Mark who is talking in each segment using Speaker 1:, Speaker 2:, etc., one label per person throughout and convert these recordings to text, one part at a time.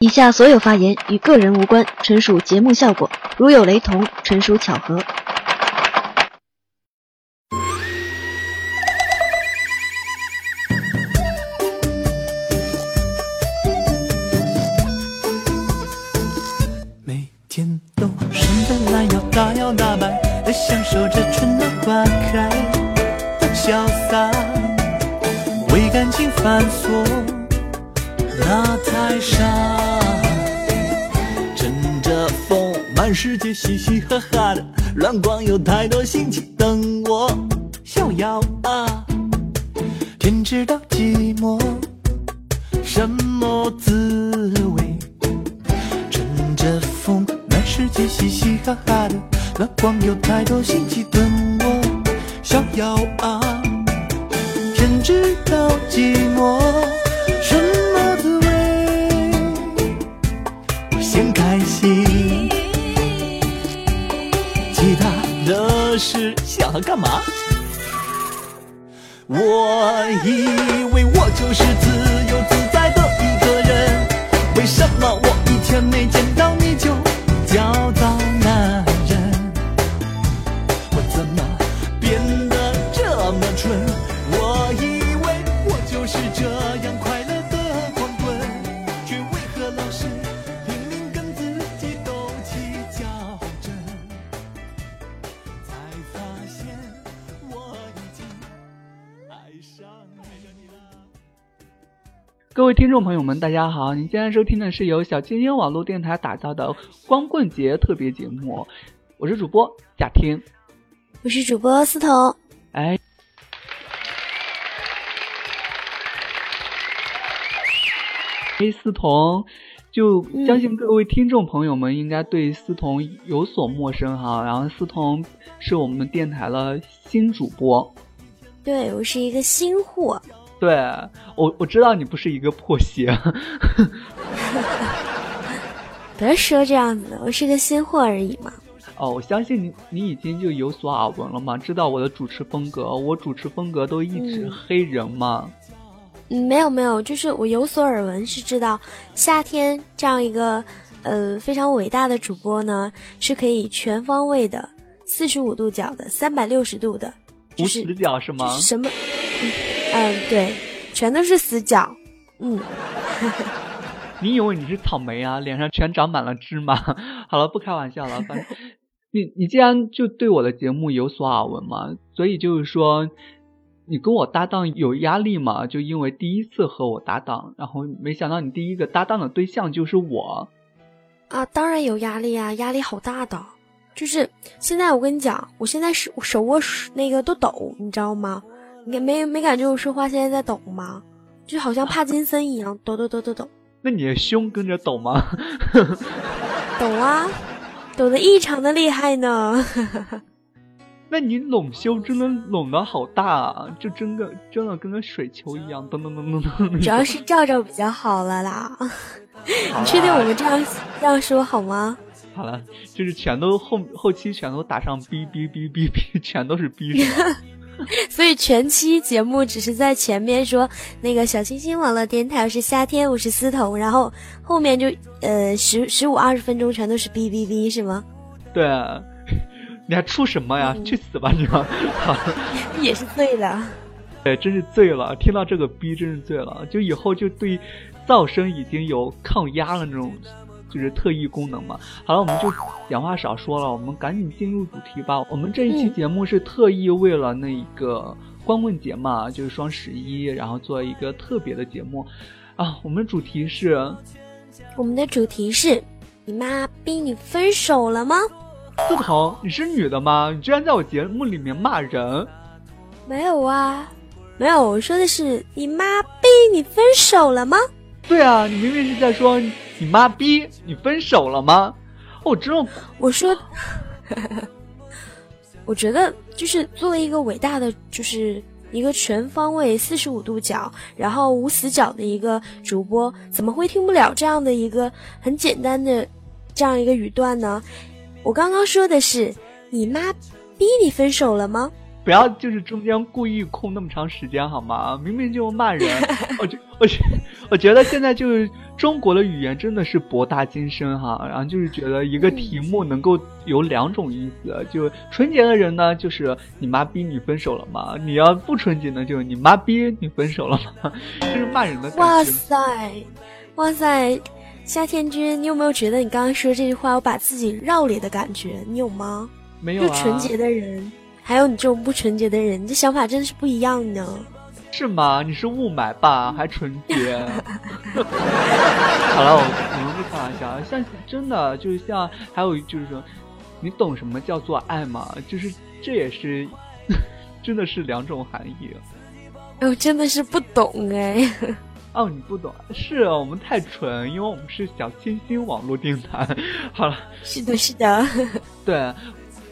Speaker 1: 以下所有发言与个人无关，纯属节目效果，如有雷同，纯属巧合。
Speaker 2: 每天都伸着懒腰，大摇大摆的享受着春暖花开的潇洒，为感情繁琐。满世界嘻嘻哈哈的，乱逛有太多心情等我逍遥啊！天知道寂寞什么滋味，乘着风，满世界嘻嘻哈哈的，乱逛有太多心情等我逍遥我以为我就是自由自在的一个人，为什么我一天没见
Speaker 3: 位听众朋友们，大家好！您现在收听的是由小清新网络电台打造的光棍节特别节目，我是主播贾天，
Speaker 4: 我是主播思彤。
Speaker 3: 哎，哎，思彤，就相信各位听众朋友们应该对思彤有所陌生哈。然后思彤是我们电台的新主播，
Speaker 4: 对我是一个新货。
Speaker 3: 对我，我知道你不是一个破鞋。
Speaker 4: 别说这样子，我是个新货而已嘛。
Speaker 3: 哦，我相信你，你已经就有所耳闻了嘛，知道我的主持风格，我主持风格都一直黑人嘛。
Speaker 4: 嗯，没有没有，就是我有所耳闻，是知道夏天这样一个呃非常伟大的主播呢，是可以全方位的、四十五度角的、三百六十度的，
Speaker 3: 无死角是吗？
Speaker 4: 什么？嗯，对，全都是死角。嗯，
Speaker 3: 你以为你是草莓啊？脸上全长满了芝麻。好了，不开玩笑了。反正你你既然就对我的节目有所耳闻嘛，所以就是说你跟我搭档有压力嘛？就因为第一次和我搭档，然后没想到你第一个搭档的对象就是我。
Speaker 4: 啊，当然有压力啊，压力好大的。就是现在我跟你讲，我现在手手握那个都抖，你知道吗？你没没感觉我说话现在在抖吗？就好像帕金森一样，抖抖抖抖抖。
Speaker 3: 那你的胸跟着抖吗？
Speaker 4: 抖啊，抖得异常的厉害呢。
Speaker 3: 那你拢胸真的拢的好大啊，就真的真的跟个水球一样，噔噔噔噔噔。
Speaker 4: 主要是照照比较好了啦。你 确定我们这样这样说好吗？
Speaker 3: 好了，就是全都后后期全都打上哔哔哔哔哔，全都是哔。
Speaker 4: 所以全期节目只是在前面说那个小清新网络电台是夏天，我是思彤，然后后面就呃十十五二十分钟全都是哔哔哔是吗？
Speaker 3: 对啊，你还出什么呀？
Speaker 4: 嗯、
Speaker 3: 去死吧你！好，
Speaker 4: 也是醉了。
Speaker 3: 对，真是醉了，听到这个逼真是醉了，就以后就对噪声已经有抗压了那种。就是特异功能嘛。好了，我们就闲话少说了，我们赶紧进入主题吧。我们这一期节目是特意为了那个光棍节嘛，就是双十一，然后做一个特别的节目啊。我们主题是，
Speaker 4: 我们的主题是，你妈逼你分手了吗？
Speaker 3: 思彤，你是女的吗？你居然在我节目里面骂人？
Speaker 4: 没有啊，没有，我说的是你妈逼你分手了吗？
Speaker 3: 对啊，你明明是在说。你妈逼！你分手了吗？我知道，
Speaker 4: 我说，我觉得就是作为一个伟大的，就是一个全方位四十五度角，然后无死角的一个主播，怎么会听不了这样的一个很简单的这样一个语段呢？我刚刚说的是你妈逼你分手了吗？
Speaker 3: 不要就是中间故意空那么长时间好吗？明明就骂人，我觉我觉我觉得现在就是中国的语言真的是博大精深哈，然后就是觉得一个题目能够有两种意思，就纯洁的人呢就是你妈逼你分手了吗？你要不纯洁呢就是你妈逼你分手了吗？就是骂人的。
Speaker 4: 哇塞，哇塞，夏天君，你有没有觉得你刚刚说这句话我把自己绕脸的感觉？你有吗？
Speaker 3: 没有啊。
Speaker 4: 就纯洁的人。还有你这种不纯洁的人，你这想法真的是不一样的。
Speaker 3: 是吗？你是雾霾吧？还纯洁？好了，我我们不开玩笑，像真的就是像，还有就是说，你懂什么叫做爱吗？就是这也是，真的是两种含义。
Speaker 4: 我真的是不懂哎。
Speaker 3: 哦，你不懂？是我们太纯，因为我们是小清新网络电台。好了。
Speaker 4: 是的，是的。
Speaker 3: 对。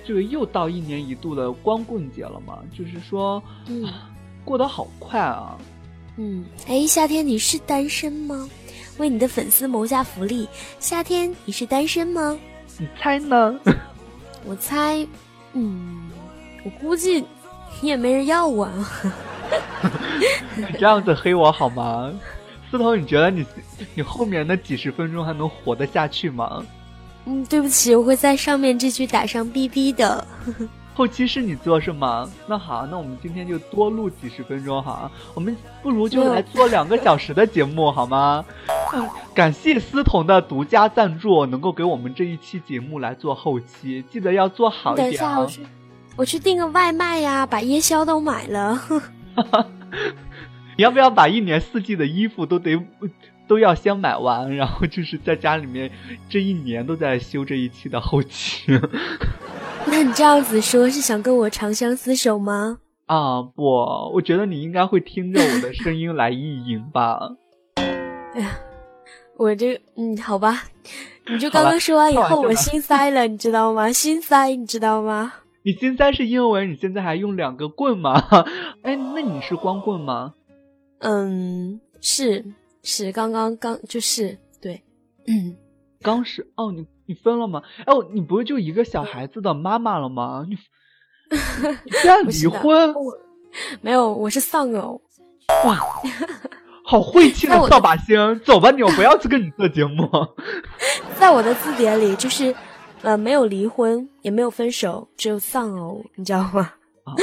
Speaker 3: 这个又到一年一度的光棍节了嘛？就是说，嗯，过得好快啊。
Speaker 4: 嗯，哎，夏天你是单身吗？为你的粉丝谋下福利，夏天你是单身吗？
Speaker 3: 你猜呢？
Speaker 4: 我猜，嗯，我估计你也没人要我。
Speaker 3: 你这样子黑我好吗？思彤，你觉得你你后面那几十分钟还能活得下去吗？
Speaker 4: 嗯，对不起，我会在上面这句打上 BB 的。
Speaker 3: 后期是你做是吗？那好，那我们今天就多录几十分钟哈。我们不如就来做两个小时的节目好吗？感谢思彤的独家赞助，能够给我们这一期节目来做后期，记得要做好一点。
Speaker 4: 等一下，我去，我去订个外卖呀，把夜宵都买了。
Speaker 3: 你要不要把一年四季的衣服都得？都要先买完，然后就是在家里面这一年都在修这一期的后期。
Speaker 4: 那你这样子说，是想跟我长相厮守吗？
Speaker 3: 啊不，我觉得你应该会听着我的声音来意淫吧。
Speaker 4: 哎呀，我这嗯，好吧，你就刚刚说完以后，我心塞了，你知道吗？心塞，你知道吗？
Speaker 3: 你心塞是因为你现在还用两个棍吗？哎，那你是光棍吗？
Speaker 4: 嗯，是。是刚刚刚就是对，嗯，
Speaker 3: 刚是哦，你你分了吗？哦，你不是就一个小孩子的妈妈了吗？你你居然离婚？
Speaker 4: 没有，我是丧偶。
Speaker 3: 哇，好晦气的 扫把星！走吧，你我不要去跟你做节目。
Speaker 4: 在我的字典里，就是呃，没有离婚，也没有分手，只有丧偶，你知道吗？
Speaker 3: 啊，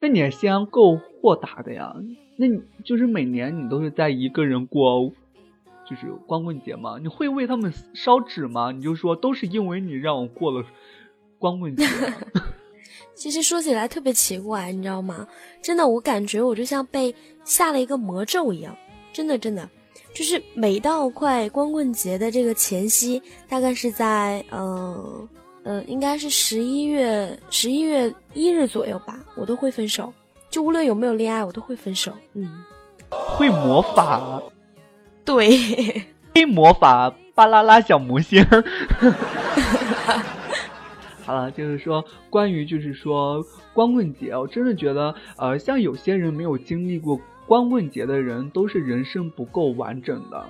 Speaker 3: 那你也先够豁达的呀。那你就是每年你都是在一个人过，就是光棍节吗？你会为他们烧纸吗？你就说都是因为你让我过了光棍节。
Speaker 4: 其实说起来特别奇怪，你知道吗？真的，我感觉我就像被下了一个魔咒一样。真的，真的，就是每到快光棍节的这个前夕，大概是在呃呃，应该是十一月十一月一日左右吧，我都会分手。就无论有没有恋爱，我都会分手。嗯，
Speaker 3: 会魔法，
Speaker 4: 对，
Speaker 3: 黑魔法，巴啦啦小魔仙。好了，就是说关于就是说光棍节，我真的觉得，呃，像有些人没有经历过光棍节的人，都是人生不够完整的。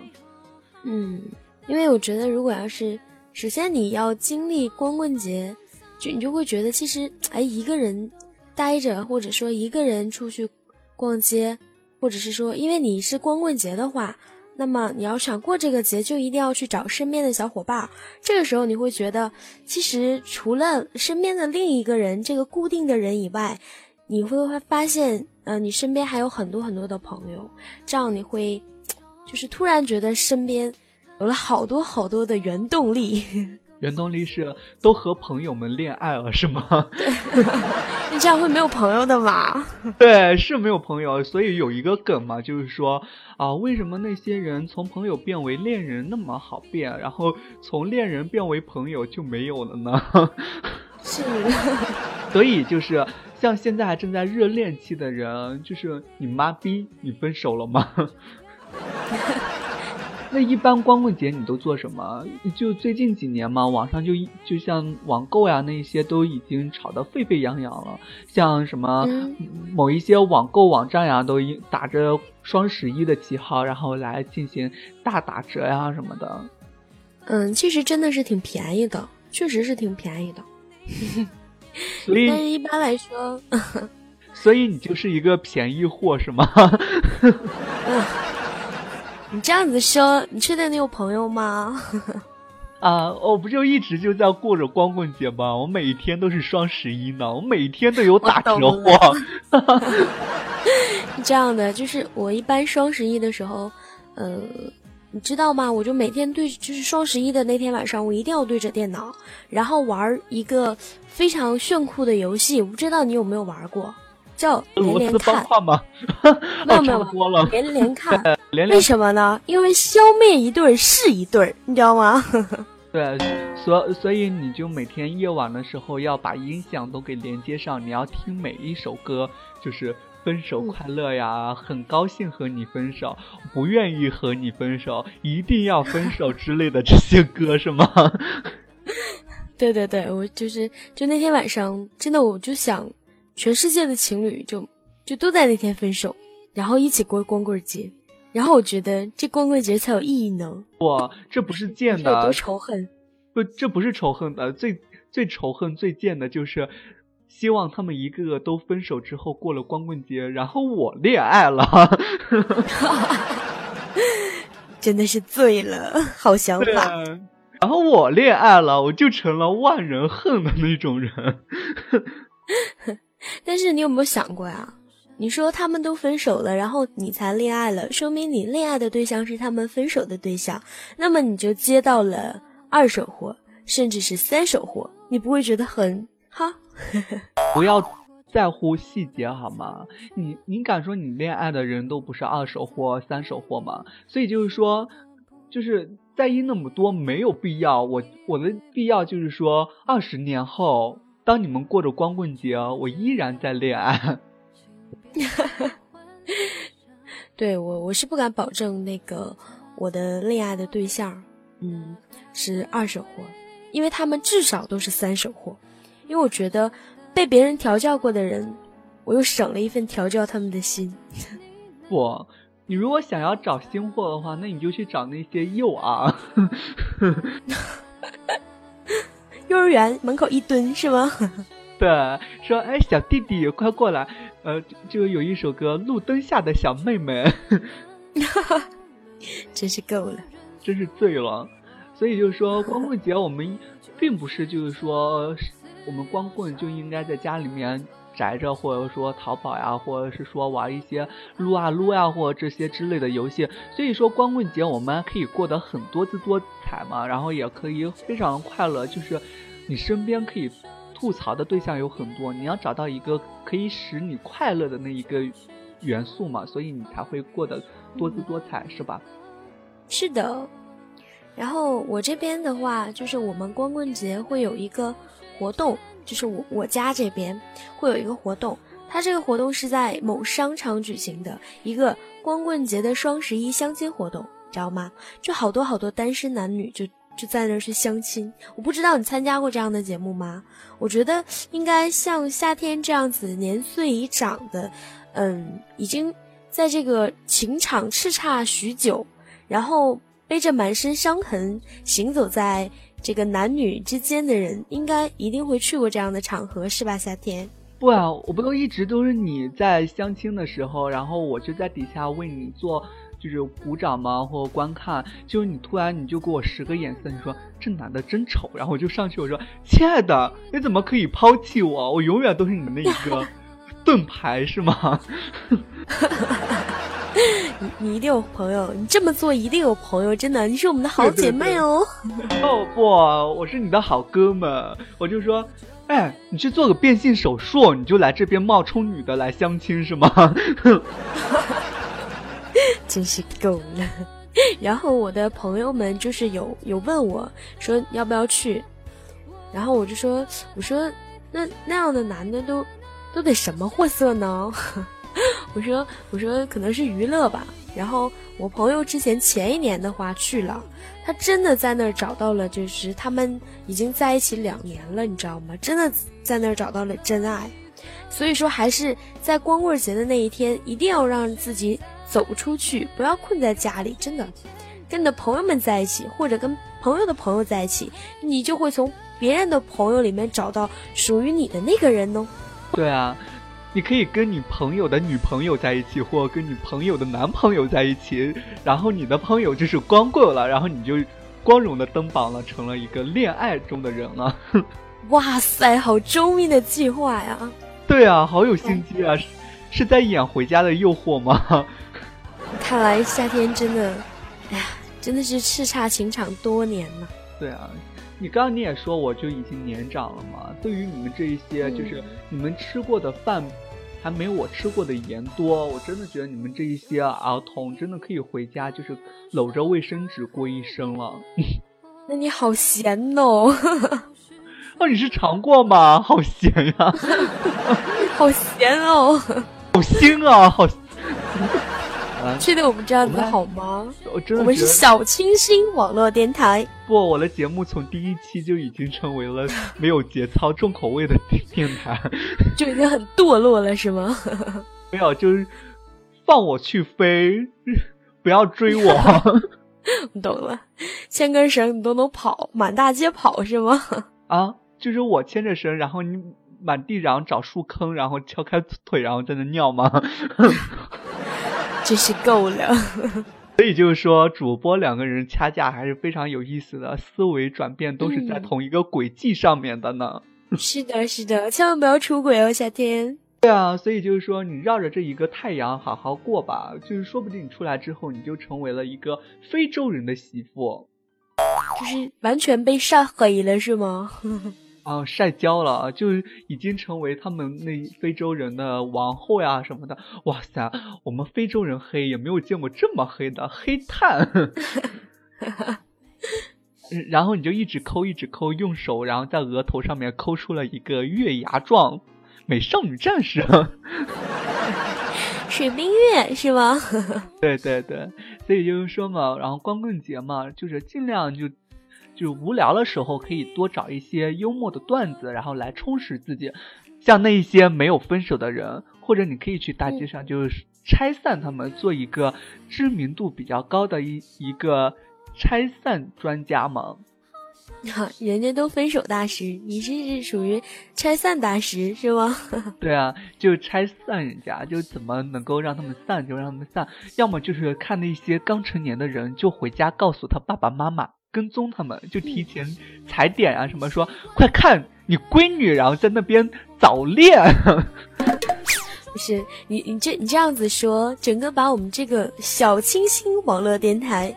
Speaker 4: 嗯，因为我觉得，如果要是首先你要经历光棍节，就你就会觉得，其实哎，一个人。待着，或者说一个人出去逛街，或者是说，因为你是光棍节的话，那么你要想过这个节，就一定要去找身边的小伙伴。这个时候你会觉得，其实除了身边的另一个人这个固定的人以外，你会会发现，呃，你身边还有很多很多的朋友，这样你会，就是突然觉得身边有了好多好多的原动力。
Speaker 3: 原动力是都和朋友们恋爱了，是吗？
Speaker 4: 你这样会没有朋友的嘛？
Speaker 3: 对，是没有朋友，所以有一个梗嘛，就是说啊，为什么那些人从朋友变为恋人那么好变，然后从恋人变为朋友就没有了呢？
Speaker 4: 是，
Speaker 3: 所以就是像现在还正在热恋期的人，就是你妈逼你分手了吗？那一般光棍节你都做什么？就最近几年嘛，网上就就像网购呀那些都已经炒得沸沸扬扬了，像什么某一些网购网站呀，都打着双十一的旗号，然后来进行大打折呀什么的。
Speaker 4: 嗯，其实真的是挺便宜的，确实是挺便宜的。
Speaker 3: 所以，
Speaker 4: 但是一般来说，
Speaker 3: 所以你就是一个便宜货是吗？
Speaker 4: 你这样子说，你确定你有朋友吗？
Speaker 3: 啊，我不就一直就在过着光棍节吗？我每一天都是双十一呢，我每天都有打折货。
Speaker 4: 这样的，就是我一般双十一的时候，呃，你知道吗？我就每天对，就是双十一的那天晚上，我一定要对着电脑，然后玩一个非常炫酷的游戏。我不知道你有没有玩过？叫 连连看
Speaker 3: 吗？
Speaker 4: 没有没有，连连看。为什么呢？因为消灭一对是一对，你知道吗？
Speaker 3: 对，所所以你就每天夜晚的时候要把音响都给连接上，你要听每一首歌，就是分手快乐呀，很高兴和你分手，不愿意和你分手，一定要分手之类的这些歌是吗？
Speaker 4: 对对对，我就是就那天晚上，真的我就想。全世界的情侣就就都在那天分手，然后一起过光棍节，然后我觉得这光棍节才有意义呢。
Speaker 3: 哇，这不是贱的，
Speaker 4: 多仇恨！
Speaker 3: 不，这不是仇恨的，最最仇恨、最贱的就是希望他们一个个都分手之后过了光棍节，然后我恋爱了，
Speaker 4: 真的是醉了，好想法。
Speaker 3: 然后我恋爱了，我就成了万人恨的那种人。
Speaker 4: 但是你有没有想过呀？你说他们都分手了，然后你才恋爱了，说明你恋爱的对象是他们分手的对象，那么你就接到了二手货，甚至是三手货，你不会觉得很哈？
Speaker 3: 不要在乎细节好吗？你你敢说你恋爱的人都不是二手货、三手货吗？所以就是说，就是在意那么多没有必要。我我的必要就是说，二十年后。当你们过着光棍节，我依然在恋爱。
Speaker 4: 对我，我是不敢保证那个我的恋爱的对象，嗯，是二手货，因为他们至少都是三手货。因为我觉得被别人调教过的人，我又省了一份调教他们的心。
Speaker 3: 不，你如果想要找新货的话，那你就去找那些幼儿。
Speaker 4: 幼儿园门口一蹲是吗？
Speaker 3: 对，说哎，小弟弟快过来，呃，就有一首歌《路灯下的小妹妹》，
Speaker 4: 真是够了，
Speaker 3: 真是醉了。所以就是说，光棍节我们并不是就是说，我们光棍就应该在家里面宅着，或者说淘宝呀，或者是说玩一些撸啊撸呀，或者这些之类的游戏。所以说，光棍节我们可以过得很多姿多彩嘛，然后也可以非常快乐，就是。你身边可以吐槽的对象有很多，你要找到一个可以使你快乐的那一个元素嘛，所以你才会过得多姿多彩，是吧？
Speaker 4: 是的。然后我这边的话，就是我们光棍节会有一个活动，就是我我家这边会有一个活动，它这个活动是在某商场举行的一个光棍节的双十一相亲活动，知道吗？就好多好多单身男女就。就在那儿去相亲，我不知道你参加过这样的节目吗？我觉得应该像夏天这样子年岁已长的，嗯，已经在这个情场叱咤许久，然后背着满身伤痕行走在这个男女之间的人，应该一定会去过这样的场合，是吧？夏天？
Speaker 3: 不啊，我不都一直都是你在相亲的时候，然后我就在底下为你做。就是鼓掌吗？或者观看？就是你突然你就给我十个眼色，你说这男的真丑，然后我就上去我说亲爱的，你怎么可以抛弃我？我永远都是你的那一个盾牌是吗？
Speaker 4: 你你一定有朋友，你这么做一定有朋友，真的，你是我们的好姐妹哦。
Speaker 3: 哦不，我是你的好哥们，我就说，哎，你去做个变性手术，你就来这边冒充女的来相亲是吗？
Speaker 4: 真是够了。然后我的朋友们就是有有问我说要不要去，然后我就说我说那那样的男的都都得什么货色呢？我说我说可能是娱乐吧。然后我朋友之前前一年的话去了，他真的在那儿找到了，就是他们已经在一起两年了，你知道吗？真的在那儿找到了真爱。所以说还是在光棍节的那一天，一定要让自己走出去，不要困在家里。真的，跟你的朋友们在一起，或者跟朋友的朋友在一起，你就会从别人的朋友里面找到属于你的那个人哦。
Speaker 3: 对啊，你可以跟你朋友的女朋友在一起，或跟你朋友的男朋友在一起，然后你的朋友就是光棍了，然后你就光荣的登榜了，成了一个恋爱中的人了。
Speaker 4: 哇塞，好周密的计划呀！
Speaker 3: 对啊，好有心机啊！是是在演《回家的诱惑》吗？
Speaker 4: 看来夏天真的，哎呀，真的是叱咤情场多年呢。
Speaker 3: 对啊，你刚刚你也说我就已经年长了嘛。对于你们这一些，就是你们吃过的饭，还没有我吃过的盐多。我真的觉得你们这一些儿童真的可以回家，就是搂着卫生纸过一生了。
Speaker 4: 那你好咸哦！
Speaker 3: 哦，你是尝过吗？好咸呀！
Speaker 4: 好咸哦！
Speaker 3: 好腥啊！好。
Speaker 4: 确定我们这样子好吗？
Speaker 3: 我真的
Speaker 4: 我们是小清新网络电台。
Speaker 3: 不，我的节目从第一期就已经成为了 没有节操、重口味的电台，
Speaker 4: 就已经很堕落了，是吗？
Speaker 3: 没有，就是放我去飞，不要追我。
Speaker 4: 我懂了，牵根绳你都能跑，满大街跑是吗？
Speaker 3: 啊，就是我牵着绳，然后你满地然后找树坑，然后敲开腿，然后在那尿吗？
Speaker 4: 真是够了。
Speaker 3: 所以就是说，主播两个人掐架还是非常有意思的，思维转变都是在同一个轨迹上面的呢。
Speaker 4: 是的，是的，千万不要出轨哦，夏天。
Speaker 3: 对啊，所以就是说，你绕着这一个太阳好好过吧，就是说不定你出来之后，你就成为了一个非洲人的媳妇，
Speaker 4: 就是完全被晒黑了，是吗？
Speaker 3: 啊，晒焦了，就已经成为他们那非洲人的王后呀什么的。哇塞，我们非洲人黑也没有见过这么黑的黑炭。然后你就一直抠，一直抠，用手然后在额头上面抠出了一个月牙状美少女战士。
Speaker 4: 水冰月是吗？
Speaker 3: 对对对，所以就是说嘛，然后光棍节嘛，就是尽量就。就无聊的时候，可以多找一些幽默的段子，然后来充实自己。像那一些没有分手的人，或者你可以去大街上，就是拆散他们，做一个知名度比较高的一一个拆散专家嘛。
Speaker 4: 哈，人家都分手大师，你这是属于拆散大师是吗？
Speaker 3: 对啊，就拆散人家，就怎么能够让他们散就让他们散，要么就是看那些刚成年的人，就回家告诉他爸爸妈妈。跟踪他们，就提前踩点啊，什么说快看你闺女，然后在那边早恋。
Speaker 4: 不是你你这你这样子说，整个把我们这个小清新网络电台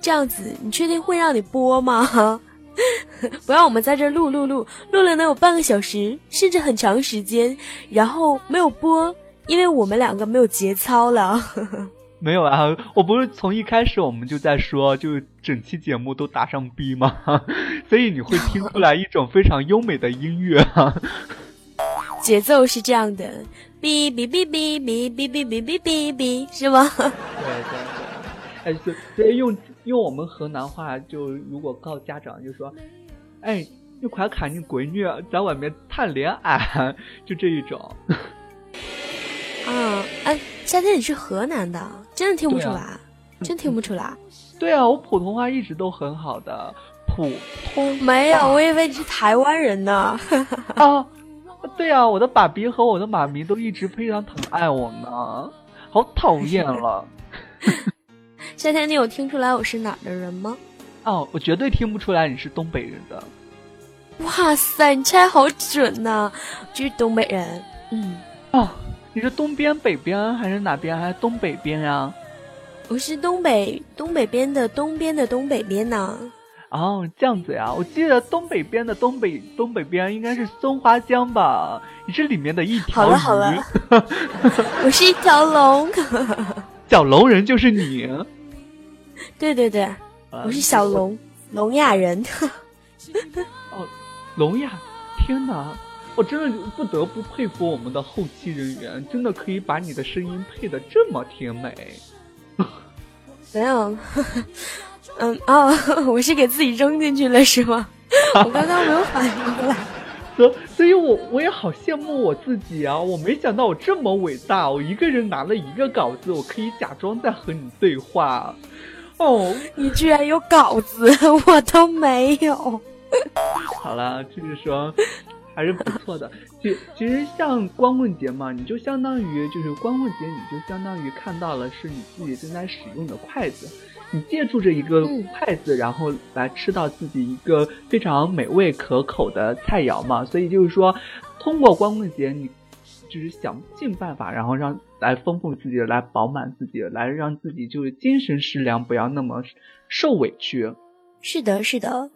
Speaker 4: 这样子，你确定会让你播吗？不让我们在这录录录录了能有半个小时，甚至很长时间，然后没有播，因为我们两个没有节操了。
Speaker 3: 没有啊，我不是从一开始我们就在说，就整期节目都打上 B 吗？所以你会听出来一种非常优美的音乐。
Speaker 4: 节奏是这样的，B B B B B B B B B B B，是吗？
Speaker 3: 对对对，哎，所以用用我们河南话，就如果告家长，就说，哎，你快看你闺女在外面谈恋爱，就这一种。
Speaker 4: 啊，哎，夏天你是河南的，真的听不出来，真听不出来。
Speaker 3: 对啊，我普通话一直都很好的，普通
Speaker 4: 没有，我以为你是台湾人呢。
Speaker 3: 啊，对啊，我的爸比和我的妈咪都一直非常疼爱我呢，好讨厌了。
Speaker 4: 夏天，你有听出来我是哪儿的人吗？
Speaker 3: 哦，我绝对听不出来你是东北人的。
Speaker 4: 哇塞，你猜好准呐，就是东北人。嗯。
Speaker 3: 哦，你是东边、北边还是哪边？还是东北边呀？
Speaker 4: 我是东北东北边的东边的东北边呢。
Speaker 3: 哦，这样子呀，我记得东北边的东北东北边应该是松花江吧？你是里面的一条
Speaker 4: 鱼。好了好了，我是一条龙。
Speaker 3: 小龙人就是你。
Speaker 4: 对对对，我是小龙，聋哑人。
Speaker 3: 哦，聋哑！天哪，我真的不得不佩服我们的后期人员，真的可以把你的声音配的这么甜美。
Speaker 4: 没 有。嗯哦，我是给自己扔进去了是吗？我刚刚没有反应过来，
Speaker 3: 所所以，我我也好羡慕我自己啊！我没想到我这么伟大，我一个人拿了一个稿子，我可以假装在和你对话。哦，
Speaker 4: 你居然有稿子，我都没有。
Speaker 3: 好了，就是说，还是不错的。其其实像光棍节嘛，你就相当于就是光棍节，你就相当于看到了是你自己正在使用的筷子。你借助着一个筷子，然后来吃到自己一个非常美味可口的菜肴嘛？所以就是说，通过光棍节，你就是想尽办法，然后让来丰富自己，来饱满自己，来让自己就是精神食粮，不要那么受委屈。
Speaker 4: 是的，是的。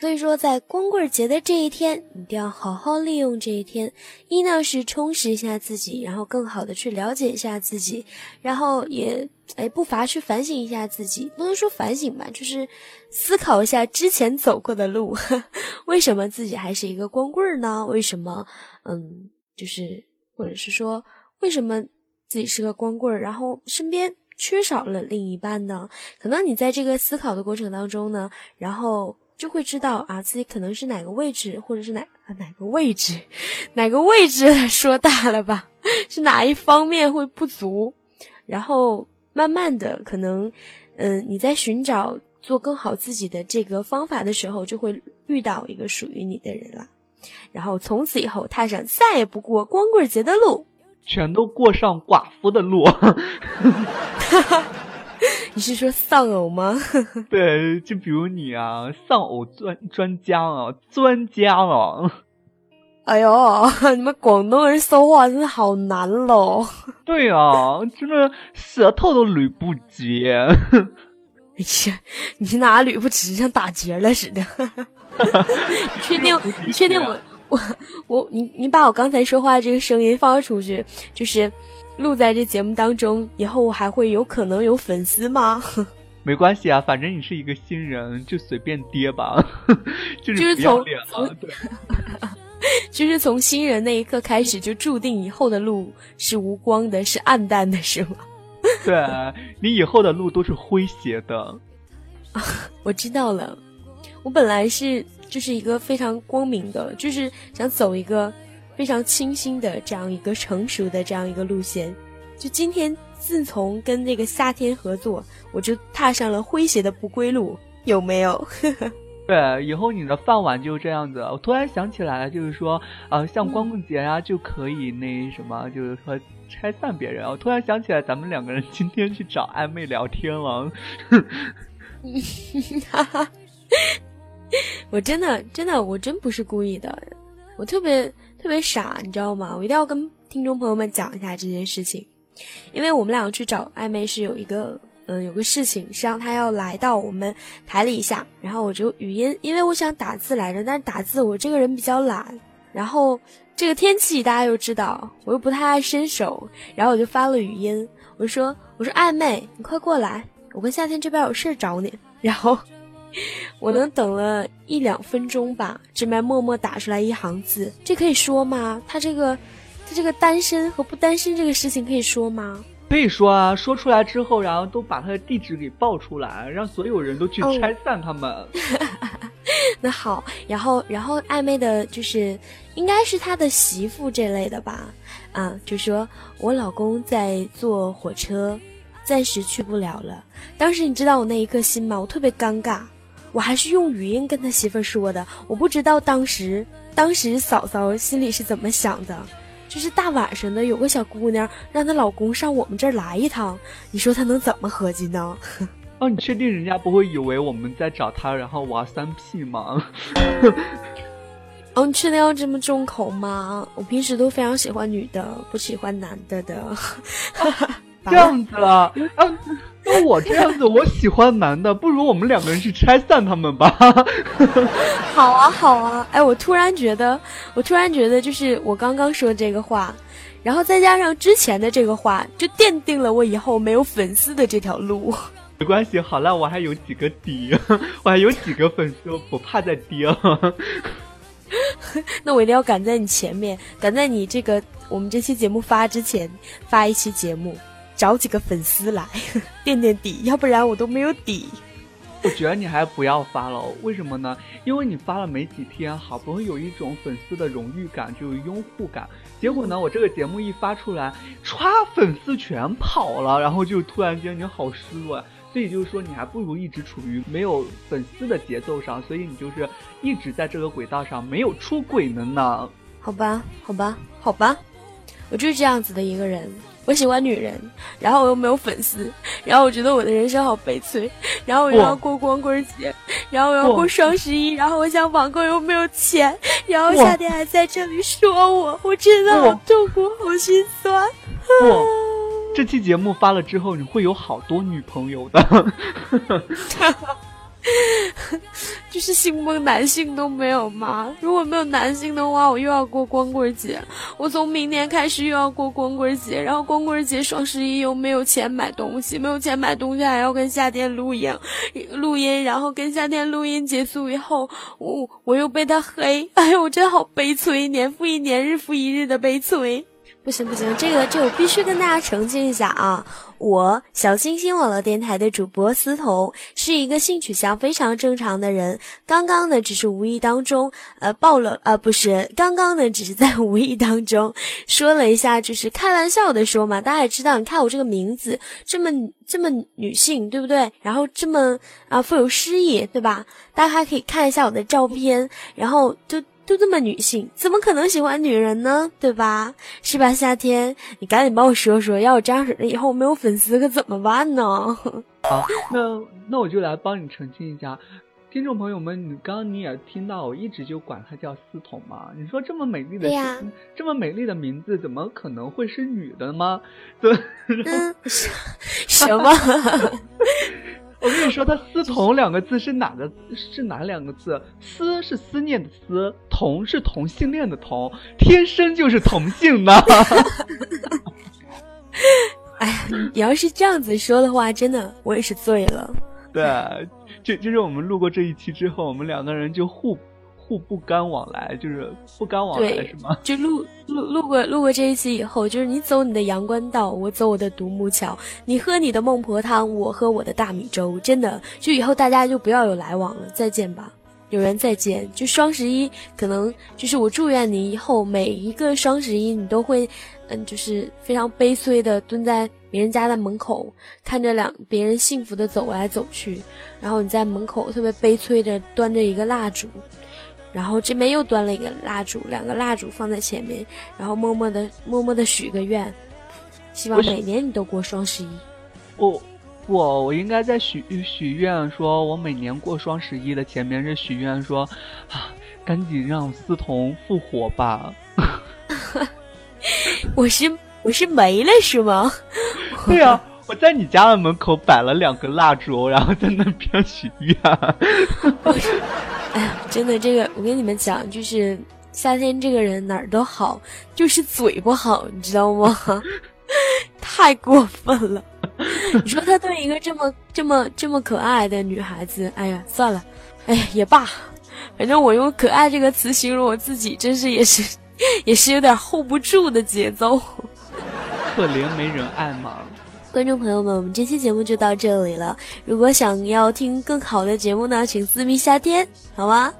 Speaker 4: 所以说，在光棍节的这一天，一定要好好利用这一天。一呢是充实一下自己，然后更好的去了解一下自己，然后也哎不乏去反省一下自己。不能说反省吧，就是思考一下之前走过的路，为什么自己还是一个光棍呢？为什么嗯，就是或者是说为什么自己是个光棍，然后身边缺少了另一半呢？可能你在这个思考的过程当中呢，然后。就会知道啊，自己可能是哪个位置，或者是哪哪个位置，哪个位置说大了吧，是哪一方面会不足，然后慢慢的可能，嗯，你在寻找做更好自己的这个方法的时候，就会遇到一个属于你的人了，然后从此以后踏上再也不过光棍节的路，
Speaker 3: 全都过上寡妇的路。
Speaker 4: 哈 哈你是说丧偶吗？
Speaker 3: 对，就比如你啊，丧偶专专家啊，专家啊。
Speaker 4: 哎呦，你们广东人说话真的好难喽。
Speaker 3: 对啊，真的舌头都捋不直。
Speaker 4: 哎呀，你哪捋不直，像打结了似的。你确定？你确定我我我你你把我刚才说话这个声音放出去，就是。录在这节目当中，以后我还会有可能有粉丝吗？
Speaker 3: 没关系啊，反正你是一个新人，就随便跌吧。就是
Speaker 4: 从
Speaker 3: 从
Speaker 4: 就是从新人那一刻开始，就注定以后的路是无光的，是暗淡的，是吗？
Speaker 3: 对你以后的路都是诙谐的。
Speaker 4: 我知道了，我本来是就是一个非常光明的，就是想走一个。非常清新的这样一个成熟的这样一个路线，就今天自从跟那个夏天合作，我就踏上了诙谐的不归路，有没有？
Speaker 3: 对，以后你的饭碗就这样子。我突然想起来了，就是说，呃，像光棍节啊，就可以那什么，就是说拆散别人。我突然想起来，咱们两个人今天去找暧昧聊天了。
Speaker 4: 哈哈，我真的真的我真不是故意的，我特别。特别傻，你知道吗？我一定要跟听众朋友们讲一下这件事情，因为我们两个去找暧昧是有一个，嗯，有个事情是让他要来到我们台里一下，然后我就语音，因为我想打字来着，但是打字我这个人比较懒，然后这个天气大家又知道，我又不太爱伸手，然后我就发了语音，我说我说暧昧，你快过来，我跟夏天这边有事找你，然后。我能等了一两分钟吧，这边默默打出来一行字，这可以说吗？他这个，他这个单身和不单身这个事情可以说吗？
Speaker 3: 可以说啊，说出来之后，然后都把他的地址给报出来，让所有人都去拆散他们。
Speaker 4: 那好，然后然后暧昧的就是应该是他的媳妇这类的吧？啊，就说我老公在坐火车，暂时去不了了。当时你知道我那一刻心吗？我特别尴尬。我还是用语音跟他媳妇说的，我不知道当时当时嫂嫂心里是怎么想的，就是大晚上的有个小姑娘让她老公上我们这儿来一趟，你说她能怎么合计呢？
Speaker 3: 哦，你确定人家不会以为我们在找他，然后玩三 P 吗？
Speaker 4: 哦，你确定要这么重口吗？我平时都非常喜欢女的，不喜欢男的的。
Speaker 3: 这样子啊？啊，那我这样子，我喜欢男的，不如我们两个人去拆散他们吧。
Speaker 4: 好啊，好啊。哎，我突然觉得，我突然觉得，就是我刚刚说这个话，然后再加上之前的这个话，就奠定了我以后没有粉丝的这条路。
Speaker 3: 没关系，好了，我还有几个底，我还有几个粉丝，我不怕再跌。
Speaker 4: 那我一定要赶在你前面，赶在你这个我们这期节目发之前发一期节目。找几个粉丝来 垫垫底，要不然我都没有底。
Speaker 3: 我觉得你还不要发了，为什么呢？因为你发了没几天，好不容易有一种粉丝的荣誉感，就有拥护感。结果呢，我这个节目一发出来，歘，粉丝全跑了，然后就突然间你好失落。所以就是说，你还不如一直处于没有粉丝的节奏上，所以你就是一直在这个轨道上没有出轨的呢。
Speaker 4: 好吧，好吧，好吧，我就是这样子的一个人。我喜欢女人，然后我又没有粉丝，然后我觉得我的人生好悲催，然后我又要过光棍节，然后我要过双十一，然后我想网购又没有钱，然后夏天还在这里说我，我真的好痛苦，好心酸。
Speaker 3: 不，这期节目发了之后，你会有好多女朋友的。
Speaker 4: 就是星梦男性都没有吗？如果没有男性的话，我又要过光棍节。我从明年开始又要过光棍节，然后光棍节、双十一又没有钱买东西，没有钱买东西还要跟夏天录音，录音，然后跟夏天录音结束以后，我我又被他黑。哎呦，我真好悲催，年复一年，日复一日的悲催。不行不行，这个这我必须跟大家澄清一下啊！我小星星网络电台的主播思彤是一个性取向非常正常的人。刚刚呢，只是无意当中呃暴露呃不是，刚刚呢只是在无意当中说了一下，就是开玩笑的说嘛。大家也知道，你看我这个名字这么这么女性，对不对？然后这么啊富有诗意，对吧？大家还可以看一下我的照片，然后就。就这么女性，怎么可能喜欢女人呢？对吧？是吧？夏天，你赶紧帮我说说，要我这样式的以后没有粉丝可怎么办呢？
Speaker 3: 好，那那我就来帮你澄清一下，听众朋友们，你刚刚你也听到，我一直就管她叫思彤嘛。你说这么美丽的，这么美丽的名字，怎么可能会是女的吗？对，
Speaker 4: 什么？
Speaker 3: 我跟你说，他“思同”两个字是哪个？是哪两个字？“思”是思念的“思”，“同”是同性恋的“同”，天生就是同性呢。
Speaker 4: 哎呀，你要是这样子说的话，真的我也是醉了。
Speaker 3: 对，就就是我们录过这一期之后，我们两个人就互。互不干往来，就是不干往来，是吗？
Speaker 4: 就路路路过路过这一期以后，就是你走你的阳关道，我走我的独木桥，你喝你的孟婆汤，我喝我的大米粥。真的，就以后大家就不要有来往了，再见吧，有缘再见。就双十一，可能就是我祝愿你以后每一个双十一，你都会，嗯，就是非常悲催的蹲在别人家的门口，看着两别人幸福的走来走去，然后你在门口特别悲催的端着一个蜡烛。然后这边又端了一个蜡烛，两个蜡烛放在前面，然后默默的默默的许个愿，希望每年你都过双十一。
Speaker 3: 我我我应该在许许愿，说我每年过双十一的前面是许愿说，啊，赶紧让思彤复活吧。
Speaker 4: 我是我是没了是吗？
Speaker 3: 对啊，我在你家的门口摆了两根蜡烛，然后在那边许愿。
Speaker 4: 哎呀，真的，这个我跟你们讲，就是夏天这个人哪儿都好，就是嘴不好，你知道吗？太过分了！你说他对一个这么这么这么可爱的女孩子，哎呀，算了，哎呀也罢，反正我用“可爱”这个词形容我自己，真是也是也是有点 hold 不住的节奏。
Speaker 3: 可怜没人爱吗？
Speaker 4: 观众朋友们，我们这期节目就到这里了。如果想要听更好的节目呢，请私密夏天，好吗？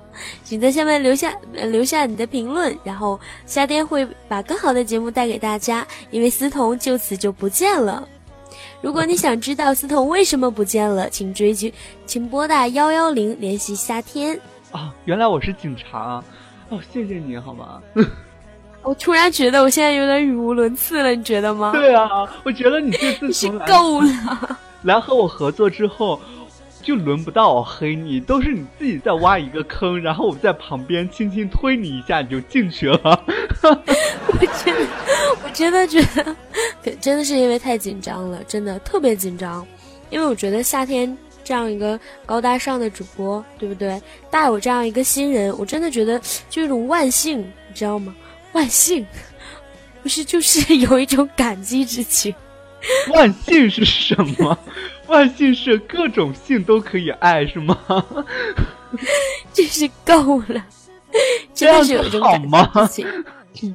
Speaker 4: 请在下面留下留下你的评论，然后夏天会把更好的节目带给大家。因为思彤就此就不见了。如果你想知道思彤为什么不见了，请追剧，请拨打幺幺零联系夏天。
Speaker 3: 啊，原来我是警察啊哦，谢谢你好吗？
Speaker 4: 我突然觉得我现在有点语无伦次了，你觉得吗？
Speaker 3: 对啊，我觉得你这次 是
Speaker 4: 够了。
Speaker 3: 来和我合作之后，就轮不到我黑你，都是你自己在挖一个坑，然后我在旁边轻轻推你一下，你就进去了。
Speaker 4: 我真的，我真的觉得，真的是因为太紧张了，真的特别紧张。因为我觉得夏天这样一个高大上的主播，对不对？带我这样一个新人，我真的觉得就一种万幸，你知道吗？万幸，不是就是 有一种感激之情。
Speaker 3: 万幸是什么？万幸是各种性都可以爱，是吗？
Speaker 4: 真是够了，真的是有一种感激之情。嗯，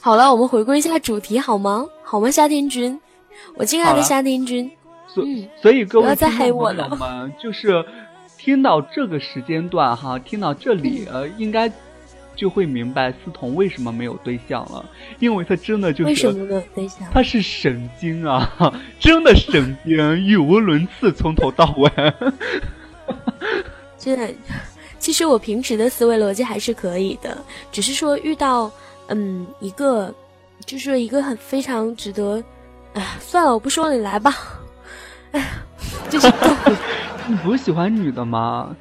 Speaker 4: 好了，我们回归一下主题好吗？好吗，夏天君，我敬爱的夏天君。
Speaker 3: 所所以各位
Speaker 4: 再黑我
Speaker 3: 了们，就是听到这个时间段哈，听到这里呃，应该就会明白思彤为什么没有对象了，因为他真的就是
Speaker 4: 为什么没有对象？
Speaker 3: 他是神经啊，真的神经，语无伦次，从头到尾。
Speaker 4: 真的，其实我平时的思维逻辑还是可以的，只是说遇到嗯一个，就是一个很非常值得，哎，算了，我不说了，你来吧。哎呀，就是
Speaker 3: 你不是喜欢女的吗？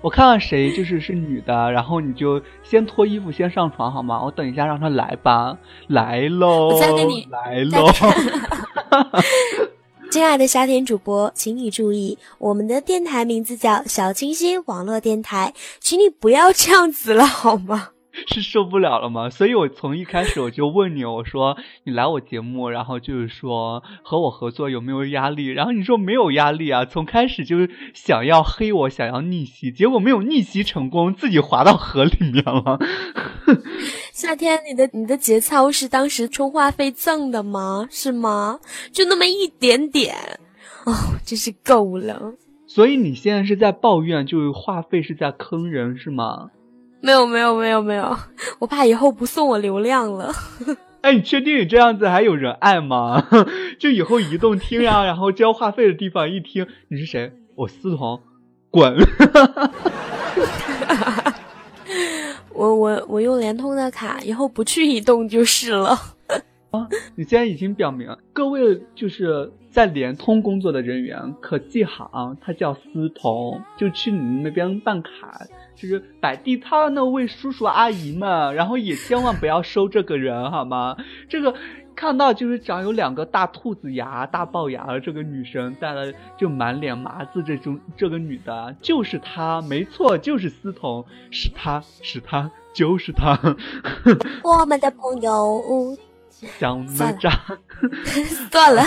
Speaker 3: 啊，我看看谁就是是女的，然后你就先脱衣服先上床好吗？我等一下让他来吧，来喽，
Speaker 4: 我再给你
Speaker 3: 来喽。
Speaker 4: 亲爱的夏天主播，请你注意，我们的电台名字叫小清新网络电台，请你不要这样子了好吗？
Speaker 3: 是受不了了吗？所以我从一开始我就问你，我说你来我节目，然后就是说和我合作有没有压力？然后你说没有压力啊，从开始就是想要黑我，想要逆袭，结果没有逆袭成功，自己滑到河里面了。
Speaker 4: 夏天，你的你的节操是当时充话费赠的吗？是吗？就那么一点点，哦，真是够了。
Speaker 3: 所以你现在是在抱怨，就是话费是在坑人是吗？
Speaker 4: 没有没有没有没有，我怕以后不送我流量了。
Speaker 3: 哎，你确定你这样子还有人爱吗？就以后移动听呀，然后交话费的地方一听，你是谁？我思彤，滚！
Speaker 4: 我我我用联通的卡，以后不去移动就是了。
Speaker 3: 啊，你现在已经表明，各位就是在联通工作的人员可记好啊，他叫思彤，就去你们那边办卡。就是摆地摊那位叔叔阿姨们，然后也千万不要收这个人好吗？这个看到就是长有两个大兔子牙、大龅牙的这个女生，带了就满脸麻子这种这个女的，就是她，没错，就是思彤，是她是她就是她。
Speaker 4: 我们的朋友，
Speaker 3: 想哪吒，
Speaker 4: 算了，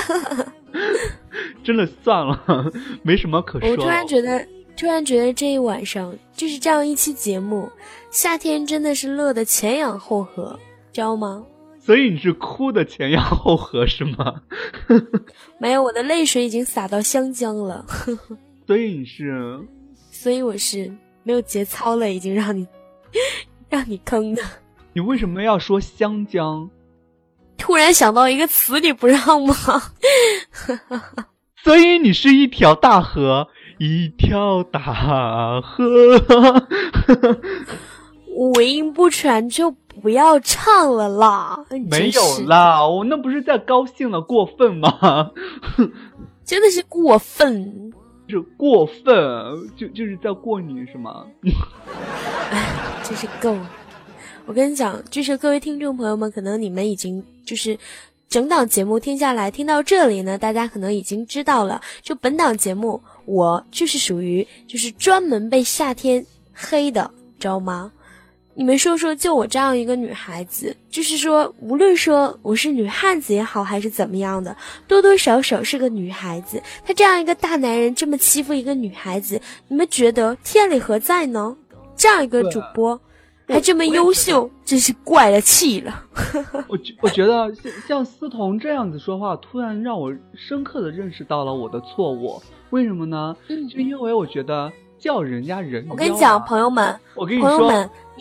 Speaker 3: 真的算了，没什么可说。
Speaker 4: 我突然觉得。突然觉得这一晚上就是这样一期节目，夏天真的是乐得前仰后合，知道吗？
Speaker 3: 所以你是哭的前仰后合是吗？
Speaker 4: 没有，我的泪水已经洒到湘江了。
Speaker 3: 所以你是？
Speaker 4: 所以我是没有节操了，已经让你让你坑的。
Speaker 3: 你为什么要说湘江？
Speaker 4: 突然想到一个词，你不让吗？
Speaker 3: 所以你是一条大河。一条大河，
Speaker 4: 五音不全就不要唱了啦。
Speaker 3: 没有啦，我那不是在高兴了，过分吗？
Speaker 4: 真的是过分，
Speaker 3: 是过分，就就是在过你是吗？
Speaker 4: 哎，真是够了。我跟你讲，就是各位听众朋友们，可能你们已经就是。整档节目听下来，听到这里呢，大家可能已经知道了。就本档节目，我就是属于就是专门被夏天黑的，知道吗？你们说说，就我这样一个女孩子，就是说，无论说我是女汉子也好，还是怎么样的，多多少少是个女孩子。他这样一个大男人这么欺负一个女孩子，你们觉得天理何在呢？这样一个主播。还这么优秀，真是怪了气了。
Speaker 3: 我觉我觉得像像思彤这样子说话，突然让我深刻的认识到了我的错误。为什么呢？就因为我觉得叫人家人，
Speaker 4: 我跟你讲，朋友们，
Speaker 3: 我跟你
Speaker 4: 说，朋